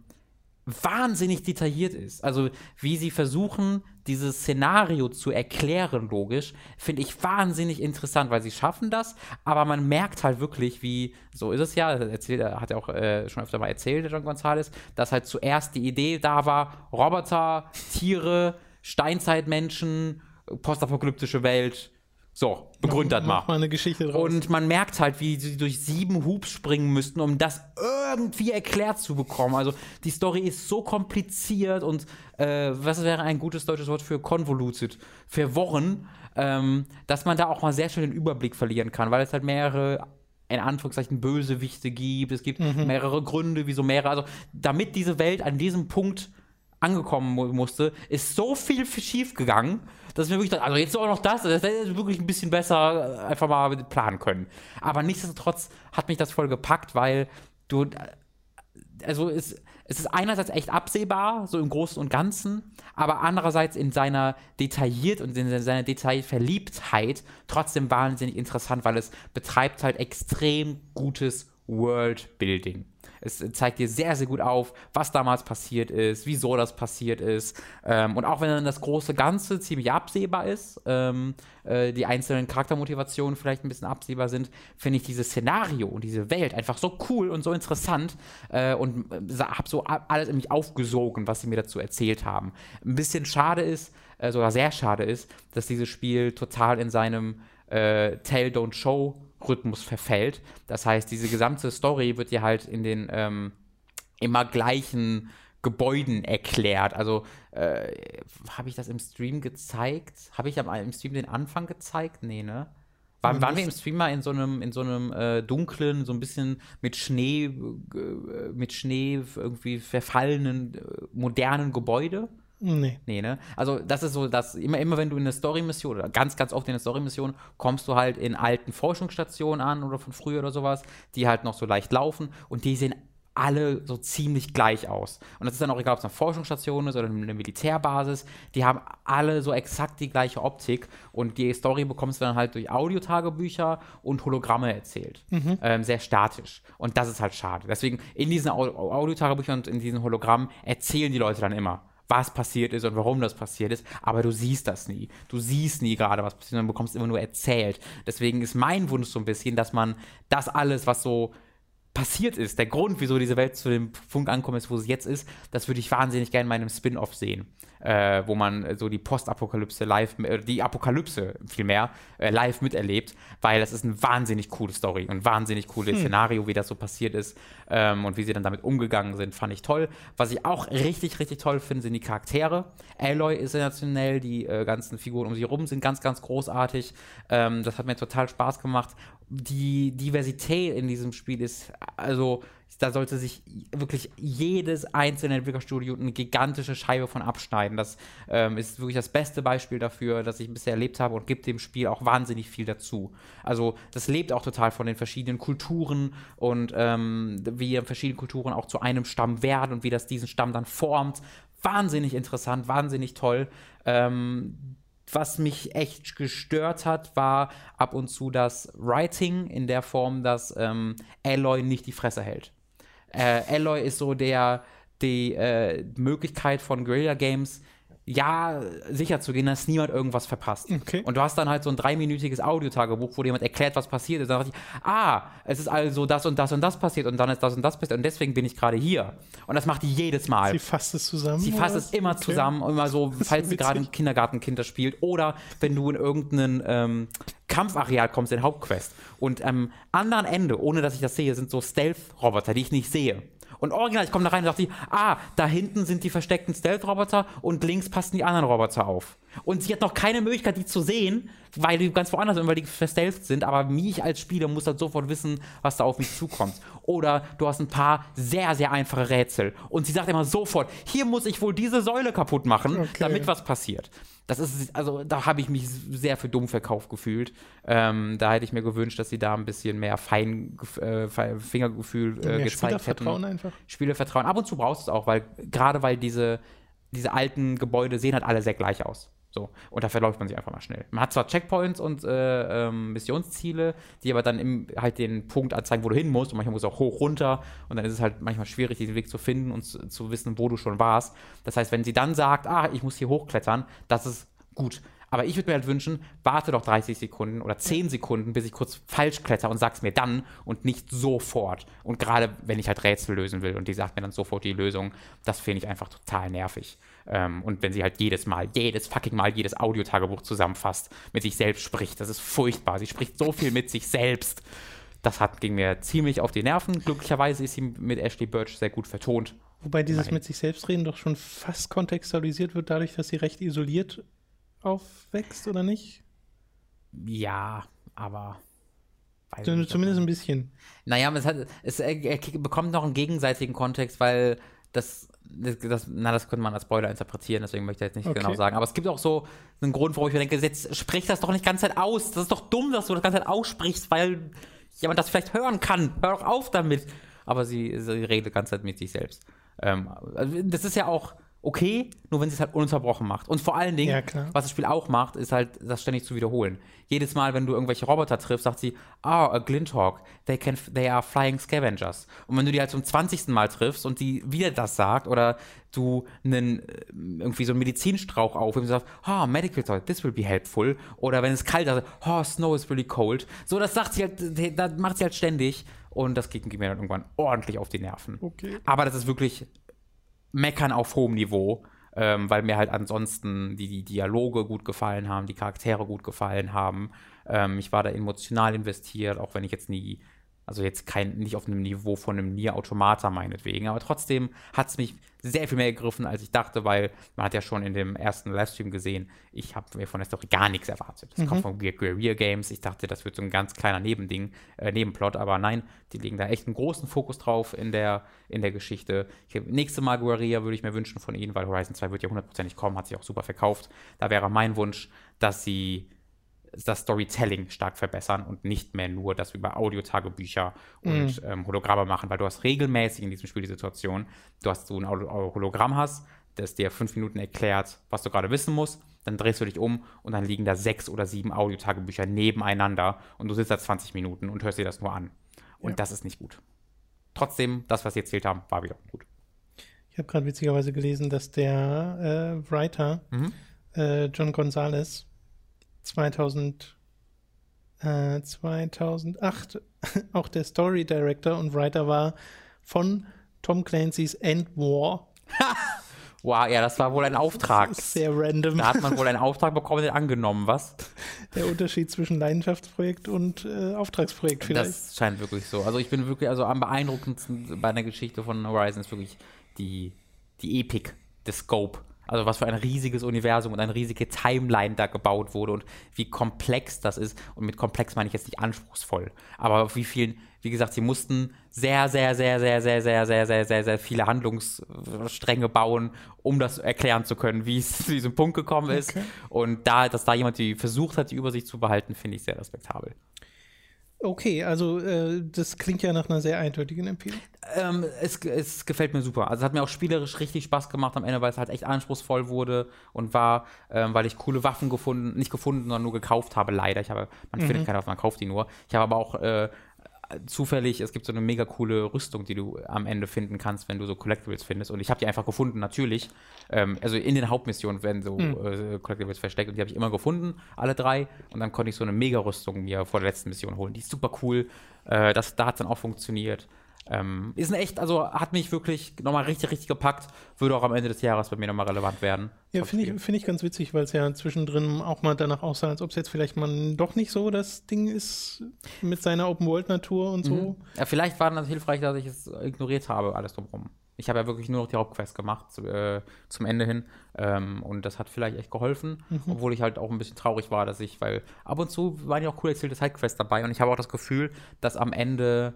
wahnsinnig detailliert ist. Also wie sie versuchen, dieses Szenario zu erklären, logisch, finde ich wahnsinnig interessant, weil sie schaffen das, aber man merkt halt wirklich, wie, so ist es ja, erzählt, hat er auch äh, schon öfter mal erzählt, John Gonzalez, dass halt zuerst die Idee da war, Roboter, Tiere, Steinzeitmenschen, postapokalyptische Welt, so, begründet mal. Mal eine Geschichte draus. Und man merkt halt, wie sie durch sieben Hubs springen müssten, um das irgendwie erklärt zu bekommen. Also die Story ist so kompliziert und äh, was wäre ein gutes deutsches Wort für convoluted, verworren, ähm, dass man da auch mal sehr schnell den Überblick verlieren kann, weil es halt mehrere in Anführungszeichen Bösewichte gibt, es gibt mehrere Gründe, wieso mehrere, also damit diese Welt an diesem Punkt angekommen mu- musste, ist so viel schief gegangen, dass wir wirklich dachten, also jetzt auch noch das, das hätte ich wirklich ein bisschen besser äh, einfach mal planen können. Aber nichtsdestotrotz hat mich das voll gepackt, weil du, also es, es ist einerseits echt absehbar, so im Großen und Ganzen, aber andererseits in seiner detailliert und in seiner Detailverliebtheit trotzdem wahnsinnig interessant, weil es betreibt halt extrem gutes Worldbuilding. Es zeigt dir sehr, sehr gut auf, was damals passiert ist, wieso das passiert ist. Ähm, und auch wenn dann das große Ganze ziemlich absehbar ist, ähm, äh, die einzelnen Charaktermotivationen vielleicht ein bisschen absehbar sind, finde ich dieses Szenario und diese Welt einfach so cool und so interessant äh, und äh, habe so alles in mich aufgesogen, was sie mir dazu erzählt haben. Ein bisschen schade ist, äh, sogar sehr schade ist, dass dieses Spiel total in seinem äh, Tell, Don't Show Rhythmus verfällt. Das heißt, diese gesamte Story wird dir halt in den ähm, immer gleichen Gebäuden erklärt. Also äh, habe ich das im Stream gezeigt? Habe ich am, im Stream den Anfang gezeigt? Nee, ne? Waren, waren wir im Stream mal in so einem, in so einem äh, dunklen, so ein bisschen mit Schnee, äh, mit Schnee irgendwie verfallenen, äh, modernen Gebäude? Nee. Nee, ne? Also, das ist so, dass immer, immer wenn du in eine Story-Mission oder ganz, ganz oft in eine Story-Mission kommst du halt in alten Forschungsstationen an oder von früher oder sowas, die halt noch so leicht laufen und die sehen alle so ziemlich gleich aus. Und das ist dann auch egal, ob es eine Forschungsstation ist oder eine Militärbasis. Die haben alle so exakt die gleiche Optik. Und die Story bekommst du dann halt durch Audiotagebücher und Hologramme erzählt. Mhm. Ähm, sehr statisch. Und das ist halt schade. Deswegen in diesen Au Audiotagebüchern und in diesen Hologrammen erzählen die Leute dann immer was passiert ist und warum das passiert ist, aber du siehst das nie. Du siehst nie gerade, was passiert, sondern bekommst immer nur erzählt. Deswegen ist mein Wunsch so ein bisschen, dass man das alles, was so passiert ist, der Grund, wieso diese Welt zu dem Punkt angekommen ist, wo sie jetzt ist, das würde ich wahnsinnig gerne in meinem Spin-off sehen, äh, wo man so die Postapokalypse live, äh, die Apokalypse vielmehr äh, live miterlebt, weil das ist eine wahnsinnig coole Story und wahnsinnig cooles hm. Szenario, wie das so passiert ist ähm, und wie sie dann damit umgegangen sind, fand ich toll. Was ich auch richtig, richtig toll finde, sind die Charaktere. Aloy ist sensationell, die äh, ganzen Figuren um sie herum sind ganz, ganz großartig. Ähm, das hat mir total Spaß gemacht die Diversität in diesem Spiel ist, also da sollte sich wirklich jedes einzelne Entwicklerstudio eine gigantische Scheibe von abschneiden. Das ähm, ist wirklich das beste Beispiel dafür, das ich bisher erlebt habe und gibt dem Spiel auch wahnsinnig viel dazu. Also das lebt auch total von den verschiedenen Kulturen und ähm, wie verschiedene Kulturen auch zu einem Stamm werden und wie das diesen Stamm dann formt. Wahnsinnig interessant, wahnsinnig toll. Ähm, was mich echt gestört hat, war ab und zu das Writing in der Form, dass ähm, Alloy nicht die Fresse hält. Äh, Alloy ist so der die äh, Möglichkeit von Guerilla Games, ja, sicher zu gehen, dass niemand irgendwas verpasst. Okay. Und du hast dann halt so ein dreiminütiges Audiotagebuch, wo dir jemand erklärt, was passiert ist. Dann dachte ich, ah, es ist also das und das und das passiert und dann ist das und das passiert und deswegen bin ich gerade hier. Und das macht die jedes Mal. Sie fasst es zusammen. Sie fasst es immer okay. zusammen, immer so, falls sie gerade ein Kindergartenkind das spielt oder wenn du in irgendeinen ähm, Kampfareal kommst, in Hauptquest. Und am anderen Ende, ohne dass ich das sehe, sind so Stealth-Roboter, die ich nicht sehe. Und original, ich komme da rein und dachte, ah, da hinten sind die versteckten Stealth-Roboter und links passen die anderen Roboter auf. Und sie hat noch keine Möglichkeit, die zu sehen, weil die ganz woanders sind, weil die verstealth sind. Aber mich als Spieler muss halt sofort wissen, was da auf mich zukommt. Oder du hast ein paar sehr, sehr einfache Rätsel. Und sie sagt immer sofort, hier muss ich wohl diese Säule kaputt machen, okay. damit was passiert. Das ist, also da habe ich mich sehr für dumm verkauft gefühlt. Ähm, da hätte ich mir gewünscht, dass sie da ein bisschen mehr Fein, äh, Fingergefühl äh, mehr gezeigt Spielervertrauen hätten. einfach. Spielervertrauen. Ab und zu brauchst du es auch, weil gerade weil diese, diese alten Gebäude sehen halt alle sehr gleich aus. So. Und da verläuft man sich einfach mal schnell. Man hat zwar Checkpoints und äh, ähm, Missionsziele, die aber dann im, halt den Punkt anzeigen, wo du hin musst. Und manchmal musst du auch hoch, runter. Und dann ist es halt manchmal schwierig, den Weg zu finden und zu, zu wissen, wo du schon warst. Das heißt, wenn sie dann sagt, ah, ich muss hier hochklettern, das ist gut. Aber ich würde mir halt wünschen, warte doch 30 Sekunden oder 10 Sekunden, bis ich kurz falsch kletter und sag's mir dann und nicht sofort. Und gerade wenn ich halt Rätsel lösen will und die sagt mir dann sofort die Lösung, das finde ich einfach total nervig. Ähm, und wenn sie halt jedes Mal, jedes fucking Mal, jedes Audiotagebuch zusammenfasst, mit sich selbst spricht, das ist furchtbar. Sie spricht so viel mit sich selbst. Das hat, ging mir ziemlich auf die Nerven. Glücklicherweise ist sie mit Ashley Birch sehr gut vertont. Wobei dieses Nein. mit sich selbst reden doch schon fast kontextualisiert wird, dadurch, dass sie recht isoliert aufwächst, oder nicht? Ja, aber. Zumindest ein bisschen. Naja, es, hat, es er, er bekommt noch einen gegenseitigen Kontext, weil das, das, das, na, das könnte man als Spoiler interpretieren, deswegen möchte ich jetzt nicht okay. genau sagen. Aber es gibt auch so einen Grund, wo ich mir denke, jetzt sprich das doch nicht die ganze Zeit aus. Das ist doch dumm, dass du das ganze Zeit aussprichst, weil jemand das vielleicht hören kann. Hör doch auf damit. Aber sie, sie redet die ganze Zeit mit sich selbst. Ähm, also das ist ja auch okay, nur wenn sie es halt ununterbrochen macht. Und vor allen Dingen, ja, was das Spiel auch macht, ist halt, das ständig zu wiederholen. Jedes Mal, wenn du irgendwelche Roboter triffst, sagt sie, ah, oh, a Glinthawk, they, can, they are flying scavengers. Und wenn du die halt zum 20. Mal triffst und die wieder das sagt, oder du einen, äh, irgendwie so einen Medizinstrauch auf und sagst, ah, oh, medical toy, this will be helpful. Oder wenn es kalt ist, oh, snow is really cold. So, das sagt sie halt, das macht sie halt ständig. Und das geht, geht mir dann irgendwann ordentlich auf die Nerven. Okay. Aber das ist wirklich Meckern auf hohem Niveau, ähm, weil mir halt ansonsten die, die, Dialoge gut gefallen haben, die Charaktere gut gefallen haben. Ähm, ich war da emotional investiert, auch wenn ich jetzt nie also jetzt kein, nicht auf einem Niveau von einem Nier Automata meinetwegen, aber trotzdem hat es mich sehr viel mehr gegriffen, als ich dachte, weil man hat ja schon in dem ersten Livestream gesehen, ich habe mir von der Story gar nichts erwartet. Das mhm. kommt von Guerrilla Games, ich dachte, das wird so ein ganz kleiner Nebending, äh, Nebenplot, aber nein, die legen da echt einen großen Fokus drauf in der, in der Geschichte. Ich, nächste Mal Guerrilla würde ich mir wünschen von ihnen, weil Horizon 2 wird ja hundertprozentig kommen, hat sich auch super verkauft. Da wäre mein Wunsch, dass sie das Storytelling stark verbessern und nicht mehr nur das über Audiotagebücher und Mhm. ähm, Hologramme machen, weil du hast regelmäßig in diesem Spiel die Situation, du hast so ein Holo- Hologramm hast, das dir fünf Minuten erklärt, was du gerade wissen musst, dann drehst du dich um und dann liegen da sechs oder sieben Audiotagebücher nebeneinander und du sitzt da 20 Minuten und hörst dir das nur an. Und Ja. das ist nicht gut. Trotzdem, das, was sie erzählt haben, war wieder gut. Ich habe gerade witzigerweise gelesen, dass der äh, Writer Mhm. äh, John Gonzalez 2000, äh, 2008 auch der Story Director und Writer war von Tom Clancy's End War. Wow, ja, das war wohl ein Auftrag. Sehr random. Da hat man wohl einen Auftrag bekommen, den angenommen, was? Der Unterschied zwischen Leidenschaftsprojekt und äh, Auftragsprojekt vielleicht. Das scheint wirklich so. Also ich bin wirklich, also am beeindruckendsten bei der Geschichte von Horizon ist wirklich die, die Epik, der Scope. Also was für ein riesiges Universum und eine riesige Timeline da gebaut wurde und wie komplex das ist. Und mit komplex meine ich jetzt nicht anspruchsvoll. Aber auf wie vielen, wie gesagt, sie mussten sehr, sehr, sehr, sehr, sehr, sehr, sehr, sehr, sehr, sehr viele Handlungsstränge bauen, um das erklären zu können, wie es zu diesem Punkt gekommen ist. Und da, dass da jemand die versucht hat, die Übersicht zu behalten, finde ich sehr respektabel. Okay, also äh, das klingt ja nach einer sehr eindeutigen Empfehlung. Ähm, es, es gefällt mir super. Also es hat mir auch spielerisch richtig Spaß gemacht am Ende, weil es halt echt anspruchsvoll wurde und war, ähm, weil ich coole Waffen gefunden, nicht gefunden, sondern nur gekauft habe, leider. Ich habe, man findet keine Waffen, man kauft die nur. Ich habe aber auch äh, zufällig, es gibt so eine mega coole Rüstung, die du am Ende finden kannst, wenn du so Collectibles findest. Und ich habe die einfach gefunden, natürlich. Ähm, also in den Hauptmissionen werden so äh, Collectibles versteckt und die habe ich immer gefunden, alle drei. Und dann konnte ich so eine Mega-Rüstung mir vor der letzten Mission holen. Die ist super cool. Äh, das, da hat es dann auch funktioniert. Ähm, ist ein echt, also hat mich wirklich nochmal richtig, richtig gepackt. Würde auch am Ende des Jahres bei mir nochmal relevant werden. Ja, finde ich, find ich ganz witzig, weil es ja zwischendrin auch mal danach aussah, als ob es jetzt vielleicht mal doch nicht so das Ding ist mit seiner Open-World-Natur und so. Mhm. Ja, vielleicht war das hilfreich, dass ich es ignoriert habe, alles drumherum. Ich habe ja wirklich nur noch die Hauptquest gemacht zu, äh, zum Ende hin. Ähm, und das hat vielleicht echt geholfen, obwohl ich halt auch ein bisschen traurig war, dass ich, weil ab und zu waren ja auch cool erzählte Sidequests dabei und ich habe auch das Gefühl, dass am Ende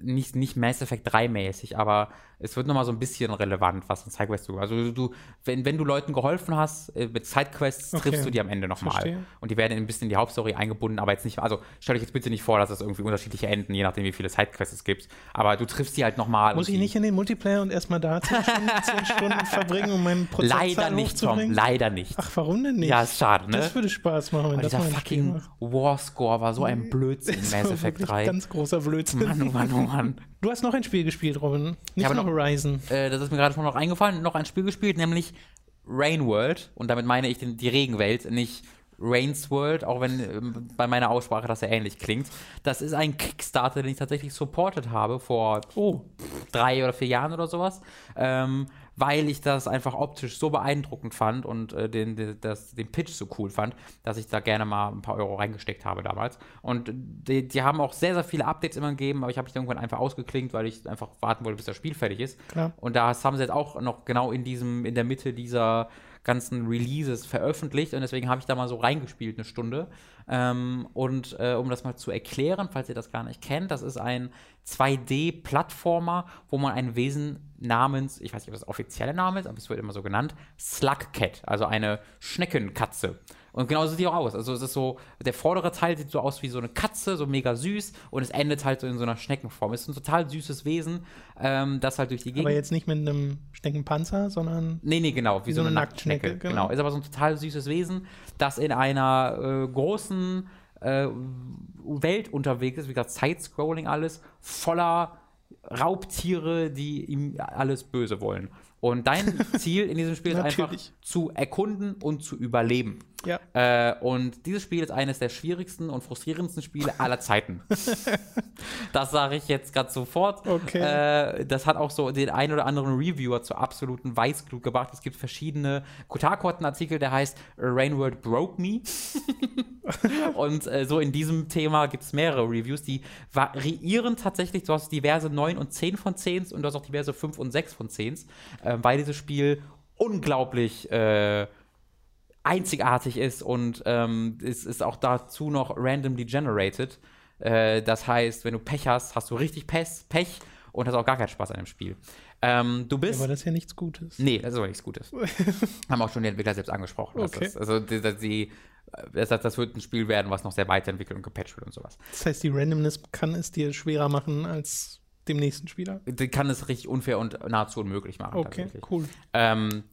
nicht, nicht Mass Effect 3 mäßig, aber es wird nochmal so ein bisschen relevant, was ein Sidequest du. Also du, wenn, wenn du Leuten geholfen hast, äh, mit Sidequests Okay. triffst du die am Ende nochmal. Und die werden ein bisschen in die Hauptstory eingebunden, aber jetzt nicht, also stell euch jetzt bitte nicht vor, dass es irgendwie unterschiedliche Enden, je nachdem wie viele Sidequests es gibt. Aber du triffst die halt nochmal. Muss ich nicht in den Multiplayer und erstmal da 10 Stunden, 10 Stunden verbringen, um meinen Prozentzahl Leider nicht, Tom, leider nicht. Ach, warum denn nicht? ja, ist schade, ne? Das würde Spaß machen, wenn Aber das dieser fucking. War-Score war so ein Blödsinn in Mass Effect wirklich 3. Ganz großer Blödsinn. Mann, oh Mann, oh Mann. Du hast noch ein Spiel gespielt, Robin. Nicht habe nur noch- Horizon. äh, das ist mir gerade schon noch eingefallen, noch ein Spiel gespielt, nämlich Rain World. Und damit meine ich den, die Regenwelt, nicht Rain's World, auch wenn ähm, bei meiner Aussprache das sehr ähnlich klingt. Das ist ein Kickstarter, den ich tatsächlich supported habe vor Oh, drei oder vier Jahren oder sowas, ähm, weil ich das einfach optisch so beeindruckend fand und äh, den, den, das, den Pitch so cool fand, dass ich da gerne mal ein paar Euro reingesteckt habe damals. Und die, die haben auch sehr, sehr viele Updates immer gegeben, aber ich habe mich irgendwann einfach ausgeklinkt, weil ich einfach warten wollte, bis das Spiel fertig ist. Klar. Und da haben sie jetzt auch noch genau in diesem, in der Mitte dieser ganzen Releases veröffentlicht und deswegen habe ich da mal so reingespielt eine Stunde. Ähm, und äh, um das mal zu erklären, falls ihr das gar nicht kennt, das ist ein 2D-Plattformer, wo man ein Wesen namens, ich weiß nicht, ob das offizielle Name ist, aber es wird immer so genannt, Slug Cat, also eine Schneckenkatze. Und genauso sieht die auch aus. Also es ist so, der vordere Teil sieht so aus wie so eine Katze, so mega süß und es endet halt so in so einer Schneckenform. Es ist ein total süßes Wesen, ähm, das halt durch die Gegend aber jetzt nicht mit einem Schneckenpanzer, sondern Nee, nee, genau, wie, so, eine, Nacktschnecke. Nacktschnecke, genau. genau. Ist aber so ein total süßes Wesen, das in einer äh, großen äh, Welt unterwegs ist, wie gesagt, Side-Scrolling alles, voller Raubtiere, die ihm alles böse wollen. Und dein Ziel in diesem Spiel ist einfach zu erkunden und zu überleben. Ja. Äh, und dieses Spiel ist eines der schwierigsten und frustrierendsten Spiele aller Zeiten. das sage ich jetzt gerade sofort. Okay. Äh, das hat auch so den einen oder anderen Reviewer zur absoluten Weißglut gebracht. Es gibt verschiedene. Kotaku hat einen Artikel, der heißt Rainworld Broke Me. und äh, so in diesem Thema gibt es mehrere Reviews, die variieren tatsächlich. Du hast diverse 9 und 10 von 10 und du hast auch diverse 5 und 6 von 10, äh, weil dieses Spiel unglaublich äh, einzigartig ist und ähm, es ist auch dazu noch randomly generated. Äh, das heißt, wenn du Pech hast, hast du richtig Pech, Pech und hast auch gar keinen Spaß an dem Spiel. Ähm, du bist. Aber das ist ja nichts Gutes. Nee, das ist aber nichts Gutes. Haben auch schon die Entwickler selbst angesprochen. dass Okay. Das, also, die, die, die, das, das wird ein Spiel werden, was noch sehr weiterentwickelt und gepatcht wird und sowas. Das heißt, die Randomness kann es dir schwerer machen als dem nächsten Spieler. Die kann es richtig unfair und nahezu unmöglich machen. Okay, cool. Ähm,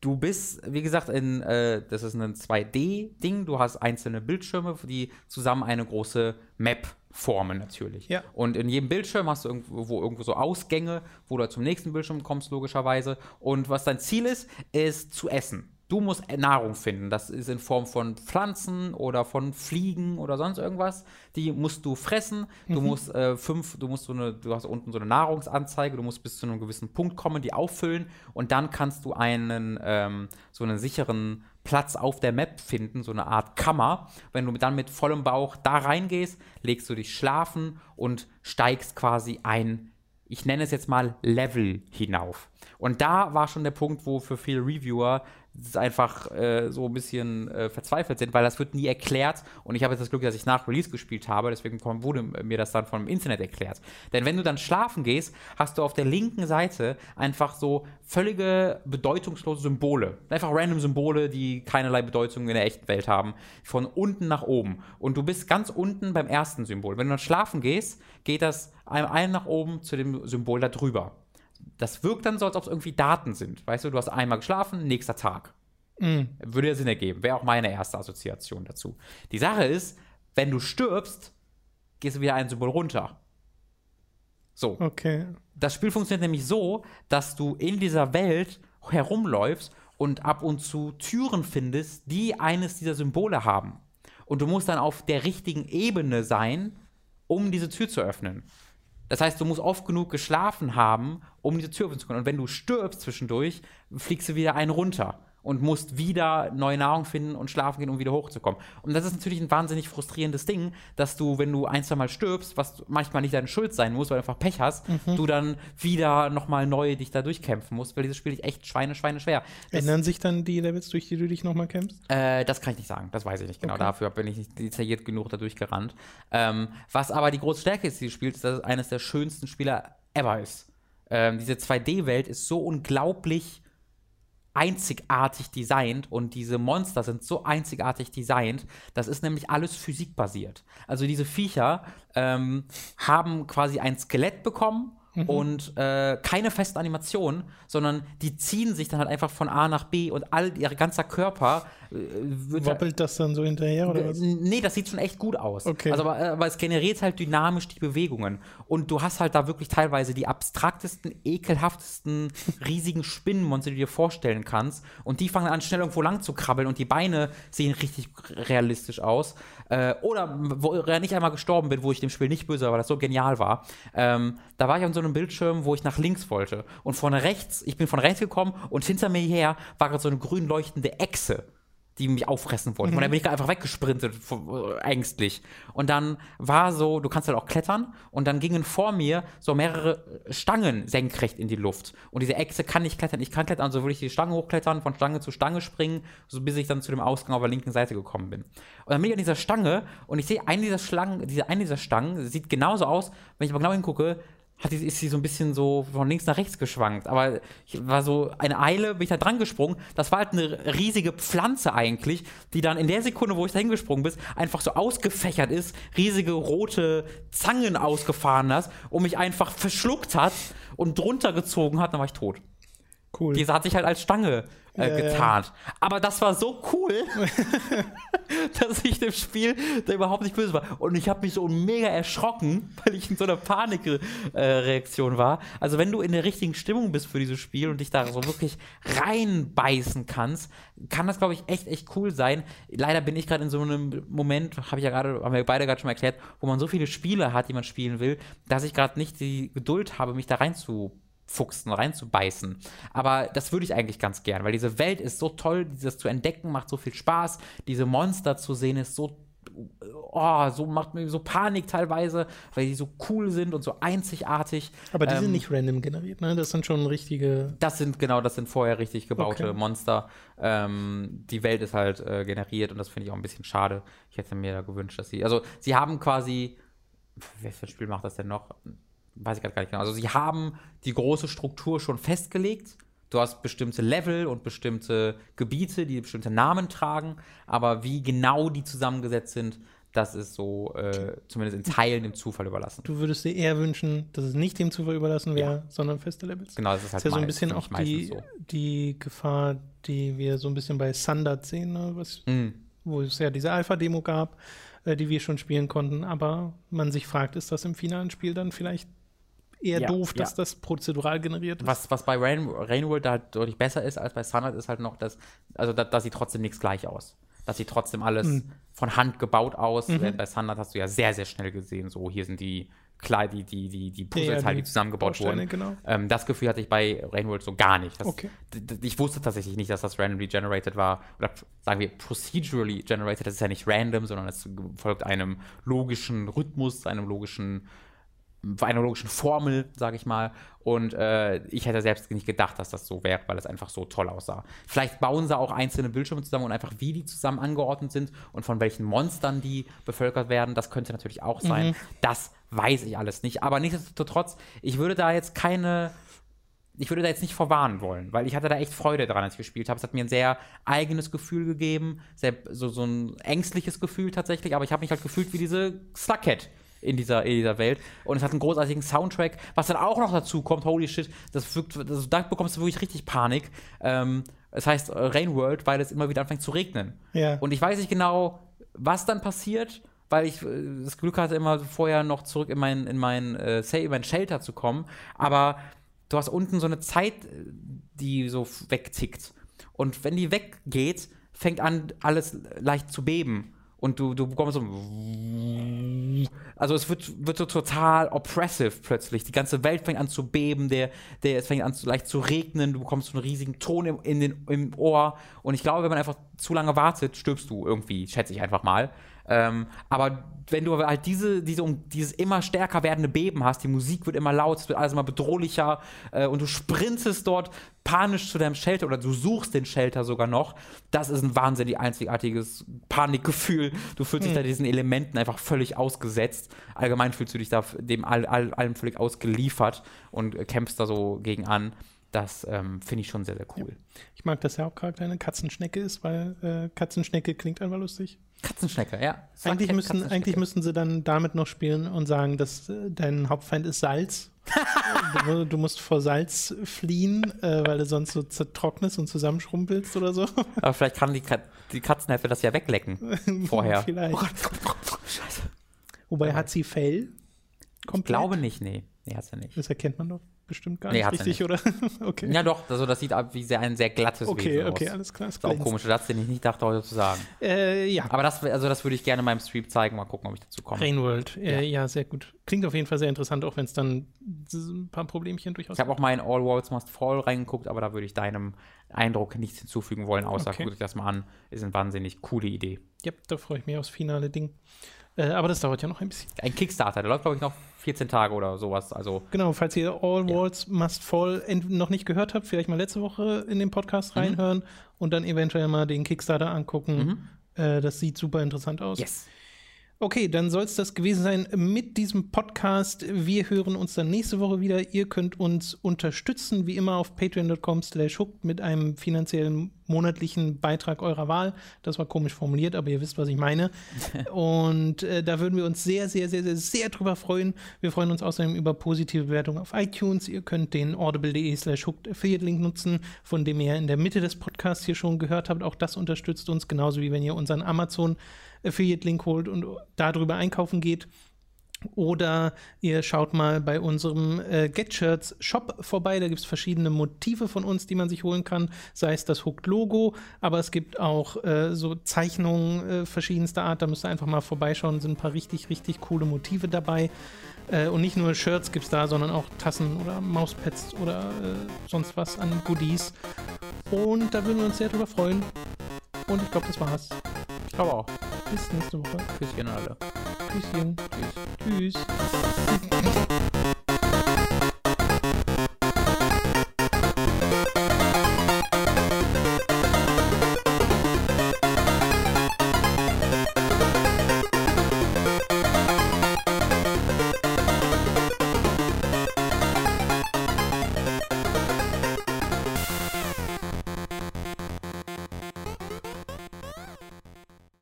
du bist, wie gesagt, in, äh, das ist ein 2D-Ding. Du hast einzelne Bildschirme, die zusammen eine große Map formen natürlich. Ja. Und in jedem Bildschirm hast du irgendwo, irgendwo so Ausgänge, wo du zum nächsten Bildschirm kommst, logischerweise. Und was dein Ziel ist, ist zu essen. Du musst Nahrung finden. Das ist in Form von Pflanzen oder von Fliegen oder sonst irgendwas. Die musst du fressen. Du musst äh, fünf, du musst so eine, du hast unten so eine Nahrungsanzeige. Du musst bis zu einem gewissen Punkt kommen, die auffüllen und dann kannst du einen ähm, so einen sicheren Platz auf der Map finden, so eine Art Kammer. Wenn du dann mit vollem Bauch da reingehst, legst du dich schlafen und steigst quasi ein ich nenne es jetzt mal Level hinauf. Und da war schon der Punkt, wo für viele Reviewer einfach äh, so ein bisschen äh, verzweifelt sind, weil das wird nie erklärt. Und ich habe jetzt das Glück, dass ich nach Release gespielt habe, deswegen wurde mir das dann vom Internet erklärt. Denn wenn du dann schlafen gehst, hast du auf der linken Seite einfach so völlige bedeutungslose Symbole. Einfach random Symbole, die keinerlei Bedeutung in der echten Welt haben. Von unten nach oben. Und du bist ganz unten beim ersten Symbol. Wenn du dann schlafen gehst, geht das ein nach oben zu dem Symbol da drüber. Das wirkt dann so, als ob es irgendwie Daten sind. Weißt du, du hast einmal geschlafen, nächster Tag. Würde ja Sinn ergeben. Wäre auch meine erste Assoziation dazu. Die Sache ist, wenn du stirbst, gehst du wieder ein Symbol runter. So. Okay. Das Spiel funktioniert nämlich so, dass du in dieser Welt herumläufst und ab und zu Türen findest, die eines dieser Symbole haben. Und du musst dann auf der richtigen Ebene sein, um diese Tür zu öffnen. Das heißt, du musst oft genug geschlafen haben, um diese Tür öffnen zu können. Und wenn du stirbst zwischendurch, fliegst du wieder einen runter und musst wieder neue Nahrung finden und schlafen gehen, um wieder hochzukommen. Und das ist natürlich ein wahnsinnig frustrierendes Ding, dass du, wenn du ein, zwei Mal stirbst, was manchmal nicht deine Schuld sein muss, weil du einfach Pech hast, du dann wieder nochmal neu dich da durchkämpfen musst, weil dieses Spiel ist echt schweine, schweine schwer. Das, Ändern sich dann die Levels, durch die du dich nochmal kämpfst? äh, das kann ich nicht sagen, das weiß ich nicht genau. Okay. Dafür bin ich nicht detailliert genug da durchgerannt. Ähm, was aber die große Stärke ist dieses Spiels, ist, dass es eines der schönsten Spieler ever ist. Ähm, diese 2D-Welt ist so unglaublich einzigartig designt und diese Monster sind so einzigartig designt. Das ist nämlich alles physikbasiert. Also diese Viecher ähm, haben quasi ein Skelett bekommen und äh, keine festen Animationen, sondern die ziehen sich dann halt einfach von A nach B und all ihr ganzer Körper äh, wird halt- Wobbelt das dann so hinterher oder was? Nee, das sieht schon echt gut aus. Okay. Also, aber, aber es generiert halt dynamisch die Bewegungen. Und du hast halt da wirklich teilweise die abstraktesten, ekelhaftesten, riesigen Spinnenmonster, die du dir vorstellen kannst. Und die fangen an, schnell irgendwo lang zu krabbeln und die Beine sehen richtig realistisch aus. Äh, oder wo ich nicht einmal gestorben bin, wo ich dem Spiel nicht böse war, weil das so genial war. Ähm, da war ich an so einem Bildschirm, wo ich nach links wollte. Und von rechts, ich bin von rechts gekommen und hinter mir her war gerade so eine grün leuchtende Echse die mich auffressen wollten. Und dann bin ich einfach weggesprintet, ängstlich. Und dann war so, du kannst halt auch klettern, und dann gingen vor mir so mehrere Stangen senkrecht in die Luft. Und diese Echse kann nicht klettern, ich kann klettern, also würde ich die Stange hochklettern, von Stange zu Stange springen, so bis ich dann zu dem Ausgang auf der linken Seite gekommen bin. Und dann bin ich an dieser Stange und ich sehe eine dieser Schlangen, diese eine dieser Stangen sieht genauso aus, wenn ich mal genau hingucke, hat ist sie so ein bisschen so von links nach rechts geschwankt. Aber ich war so eine Eile, bin ich da dran gesprungen. Das war halt eine riesige Pflanze eigentlich, die dann in der Sekunde, wo ich da hingesprungen bin, einfach so ausgefächert ist, riesige rote Zangen ausgefahren hat und mich einfach verschluckt hat und drunter gezogen hat, dann war ich tot. Cool. Diese hat sich halt als Stange äh, Ja, ja. getarnt. Aber das war so cool, dass ich dem Spiel da überhaupt nicht böse war. Und ich habe mich so mega erschrocken, weil ich in so einer Panikreaktion war. Also wenn du in der richtigen Stimmung bist für dieses Spiel und dich da so wirklich reinbeißen kannst, kann das, glaube ich, echt, echt cool sein. Leider bin ich gerade in so einem Moment, habe ich ja gerade, haben wir beide gerade schon mal erklärt, wo man so viele Spiele hat, die man spielen will, dass ich gerade nicht die Geduld habe, mich da rein zu fuchsen, reinzubeißen. Aber das würde ich eigentlich ganz gern, weil diese Welt ist so toll, dieses zu entdecken macht so viel Spaß, diese Monster zu sehen ist so oh, so macht mir so Panik teilweise, weil die so cool sind und so einzigartig. Aber die sind Ähm, nicht random generiert, ne? Das sind schon richtige. Das sind genau, das sind vorher richtig gebaute Okay. Monster. Ähm, die Welt ist halt äh, generiert und das finde ich auch ein bisschen schade. Ich hätte mir da gewünscht, dass sie, also sie haben quasi, welches Spiel macht das denn noch? Weiß ich gerade gar nicht genau. Also sie haben die große Struktur schon festgelegt. Du hast bestimmte Level und bestimmte Gebiete, die bestimmte Namen tragen, aber wie genau die zusammengesetzt sind, das ist so äh, zumindest in Teilen dem Zufall überlassen. Du würdest dir eher wünschen, dass es nicht dem Zufall überlassen wäre, ja. sondern feste Levels. Genau, das ist halt das ist ja so ein bisschen auch die, so. die Gefahr, die wir so ein bisschen bei Standard sehen, ne? Was, mm. wo es ja diese Alpha-Demo gab, äh, die wir schon spielen konnten, aber man sich fragt, ist das im finalen Spiel dann vielleicht eher ja, doof, dass ja. das prozedural generiert ist. Was, was bei Rain, Rainworld halt deutlich besser ist als bei Standard, ist halt noch, dass, also da, da sieht trotzdem nichts gleich aus das sieht trotzdem alles mhm. von Hand gebaut aus. Mhm. Bei Standard hast du ja sehr, sehr schnell gesehen, so hier sind die klar die, die, die, die Puzzleteile, ja, die, die zusammengebaut wurden. Genau. Ähm, das Gefühl hatte ich bei Rainworld so gar nicht. Das, okay. Ich wusste tatsächlich nicht, dass das randomly generated war. Oder sagen wir procedurally generated. Das ist ja nicht random, sondern es folgt einem logischen Rhythmus, einem logischen einer logischen Formel, sage ich mal. Und äh, ich hätte selbst nicht gedacht, dass das so wäre, weil es einfach so toll aussah. Vielleicht bauen sie auch einzelne Bildschirme zusammen und einfach wie die zusammen angeordnet sind und von welchen Monstern die bevölkert werden, das könnte natürlich auch sein. Mhm. Das weiß ich alles nicht. Aber nichtsdestotrotz, ich würde da jetzt keine ich würde da jetzt nicht vorwarnen wollen, weil ich hatte da echt Freude dran, als ich gespielt habe. Es hat mir ein sehr eigenes Gefühl gegeben, sehr, so, so ein ängstliches Gefühl tatsächlich, aber ich habe mich halt gefühlt wie diese Slughead, in dieser, in dieser Welt. Und es hat einen großartigen Soundtrack, was dann auch noch dazu kommt, holy shit, das wirkt, also da bekommst du wirklich richtig Panik. Ähm, es heißt äh, Rain World, weil es immer wieder anfängt zu regnen. Ja. Und ich weiß nicht genau, was dann passiert, weil ich äh, das Glück hatte, immer vorher noch zurück in mein, in mein, äh, in mein Shelter zu kommen. Aber du hast unten so eine Zeit, die so wegtickt. Und wenn die weggeht, fängt an, alles leicht zu beben und du, du bekommst so. Also es wird, wird so total oppressive plötzlich. Die ganze Welt fängt an zu beben, der, der, es fängt an zu, leicht zu regnen, du bekommst so einen riesigen Ton im, in den, im Ohr. Und ich glaube, wenn man einfach zu lange wartet, stirbst du irgendwie, schätze ich einfach mal. Ähm, aber wenn du halt diese, diese, dieses immer stärker werdende Beben hast, die Musik wird immer laut, es wird alles immer bedrohlicher äh, und du sprintest dort panisch zu deinem Shelter oder du suchst den Shelter sogar noch, das ist ein wahnsinnig einzigartiges Panikgefühl. Du fühlst hm. dich da diesen Elementen einfach völlig ausgesetzt. Allgemein fühlst du dich da dem all, all, allem völlig ausgeliefert und kämpfst da so gegen an. Das ähm, finde ich schon sehr, sehr cool. Ja. Ich mag, dass der Hauptcharakter eine Katzenschnecke ist, weil äh, Katzenschnecke klingt einfach lustig. Katzenschnecke, ja. eigentlich müssen, eigentlich müssten sie dann damit noch spielen und sagen, dass äh, dein Hauptfeind ist Salz. du, du, musst vor Salz fliehen, äh, weil du sonst so zertrocknest und zusammenschrumpelst oder so. Aber vielleicht kann die, Kat die Katzenhälfte das ja weglecken vorher. vielleicht. Oh Scheiße. Wobei hat sie Fell? Komplett? Ich glaube nicht, nee. Nee, hat sie nicht. Das erkennt man doch bestimmt gar nee, nicht richtig, nicht. oder? okay. Ja, doch, also das sieht ab wie sehr, ein sehr glattes okay, Wesen aus. Okay, alles klar. Das ist auch ein komischer Satz, den ich nicht dachte, heute zu sagen. Äh, ja. Aber das, also das würde ich gerne in meinem Stream zeigen, mal gucken, ob ich dazu komme. Rainworld, äh, ja. ja. sehr gut. Klingt auf jeden Fall sehr interessant, auch wenn es dann ein paar Problemchen durchaus Ich habe auch mal in All Worlds Must Fall reingeguckt, aber da würde ich deinem Eindruck nichts hinzufügen wollen, außer okay. guck dich das mal an. Ist eine wahnsinnig coole Idee. Ja, da freue ich mich aufs finale Ding. Äh, aber das dauert ja noch ein bisschen. Ein Kickstarter, der läuft, glaube ich, noch 14 Tage oder sowas. Also, genau, falls ihr All ja. Walls Must Fall noch nicht gehört habt, vielleicht mal letzte Woche in den Podcast mhm. reinhören und dann eventuell mal den Kickstarter angucken. Mhm. Äh, das sieht super interessant aus. Yes. Okay, dann soll es das gewesen sein mit diesem Podcast. Wir hören uns dann nächste Woche wieder. Ihr könnt uns unterstützen, wie immer auf patreon.com slash hooked mit einem finanziellen monatlichen Beitrag eurer Wahl. Das war komisch formuliert, aber ihr wisst, was ich meine. Und äh, da würden wir uns sehr, sehr, sehr, sehr, sehr drüber freuen. Wir freuen uns außerdem über positive Bewertungen auf iTunes. Ihr könnt den audible.de slash hooked Affiliate Link nutzen, von dem ihr in der Mitte des Podcasts hier schon gehört habt. Auch das unterstützt uns, genauso wie wenn ihr unseren Amazon Affiliate-Link holt und darüber einkaufen geht. Oder ihr schaut mal bei unserem äh, Get-Shirts Shop vorbei. Da gibt es verschiedene Motive von uns, die man sich holen kann. Sei es das Hooked-Logo, aber es gibt auch äh, so Zeichnungen äh, verschiedenster Art. Da müsst ihr einfach mal vorbeischauen. Sind ein paar richtig, richtig coole Motive dabei. Äh, und nicht nur Shirts gibt es da, sondern auch Tassen oder Mauspads oder äh, sonst was an Goodies. Und da würden wir uns sehr drüber freuen. Und ich glaube, das war's. Ich glaube auch. Bis nächste Woche. Küsschen alle. Küsschen. Tschüss. Tschüss.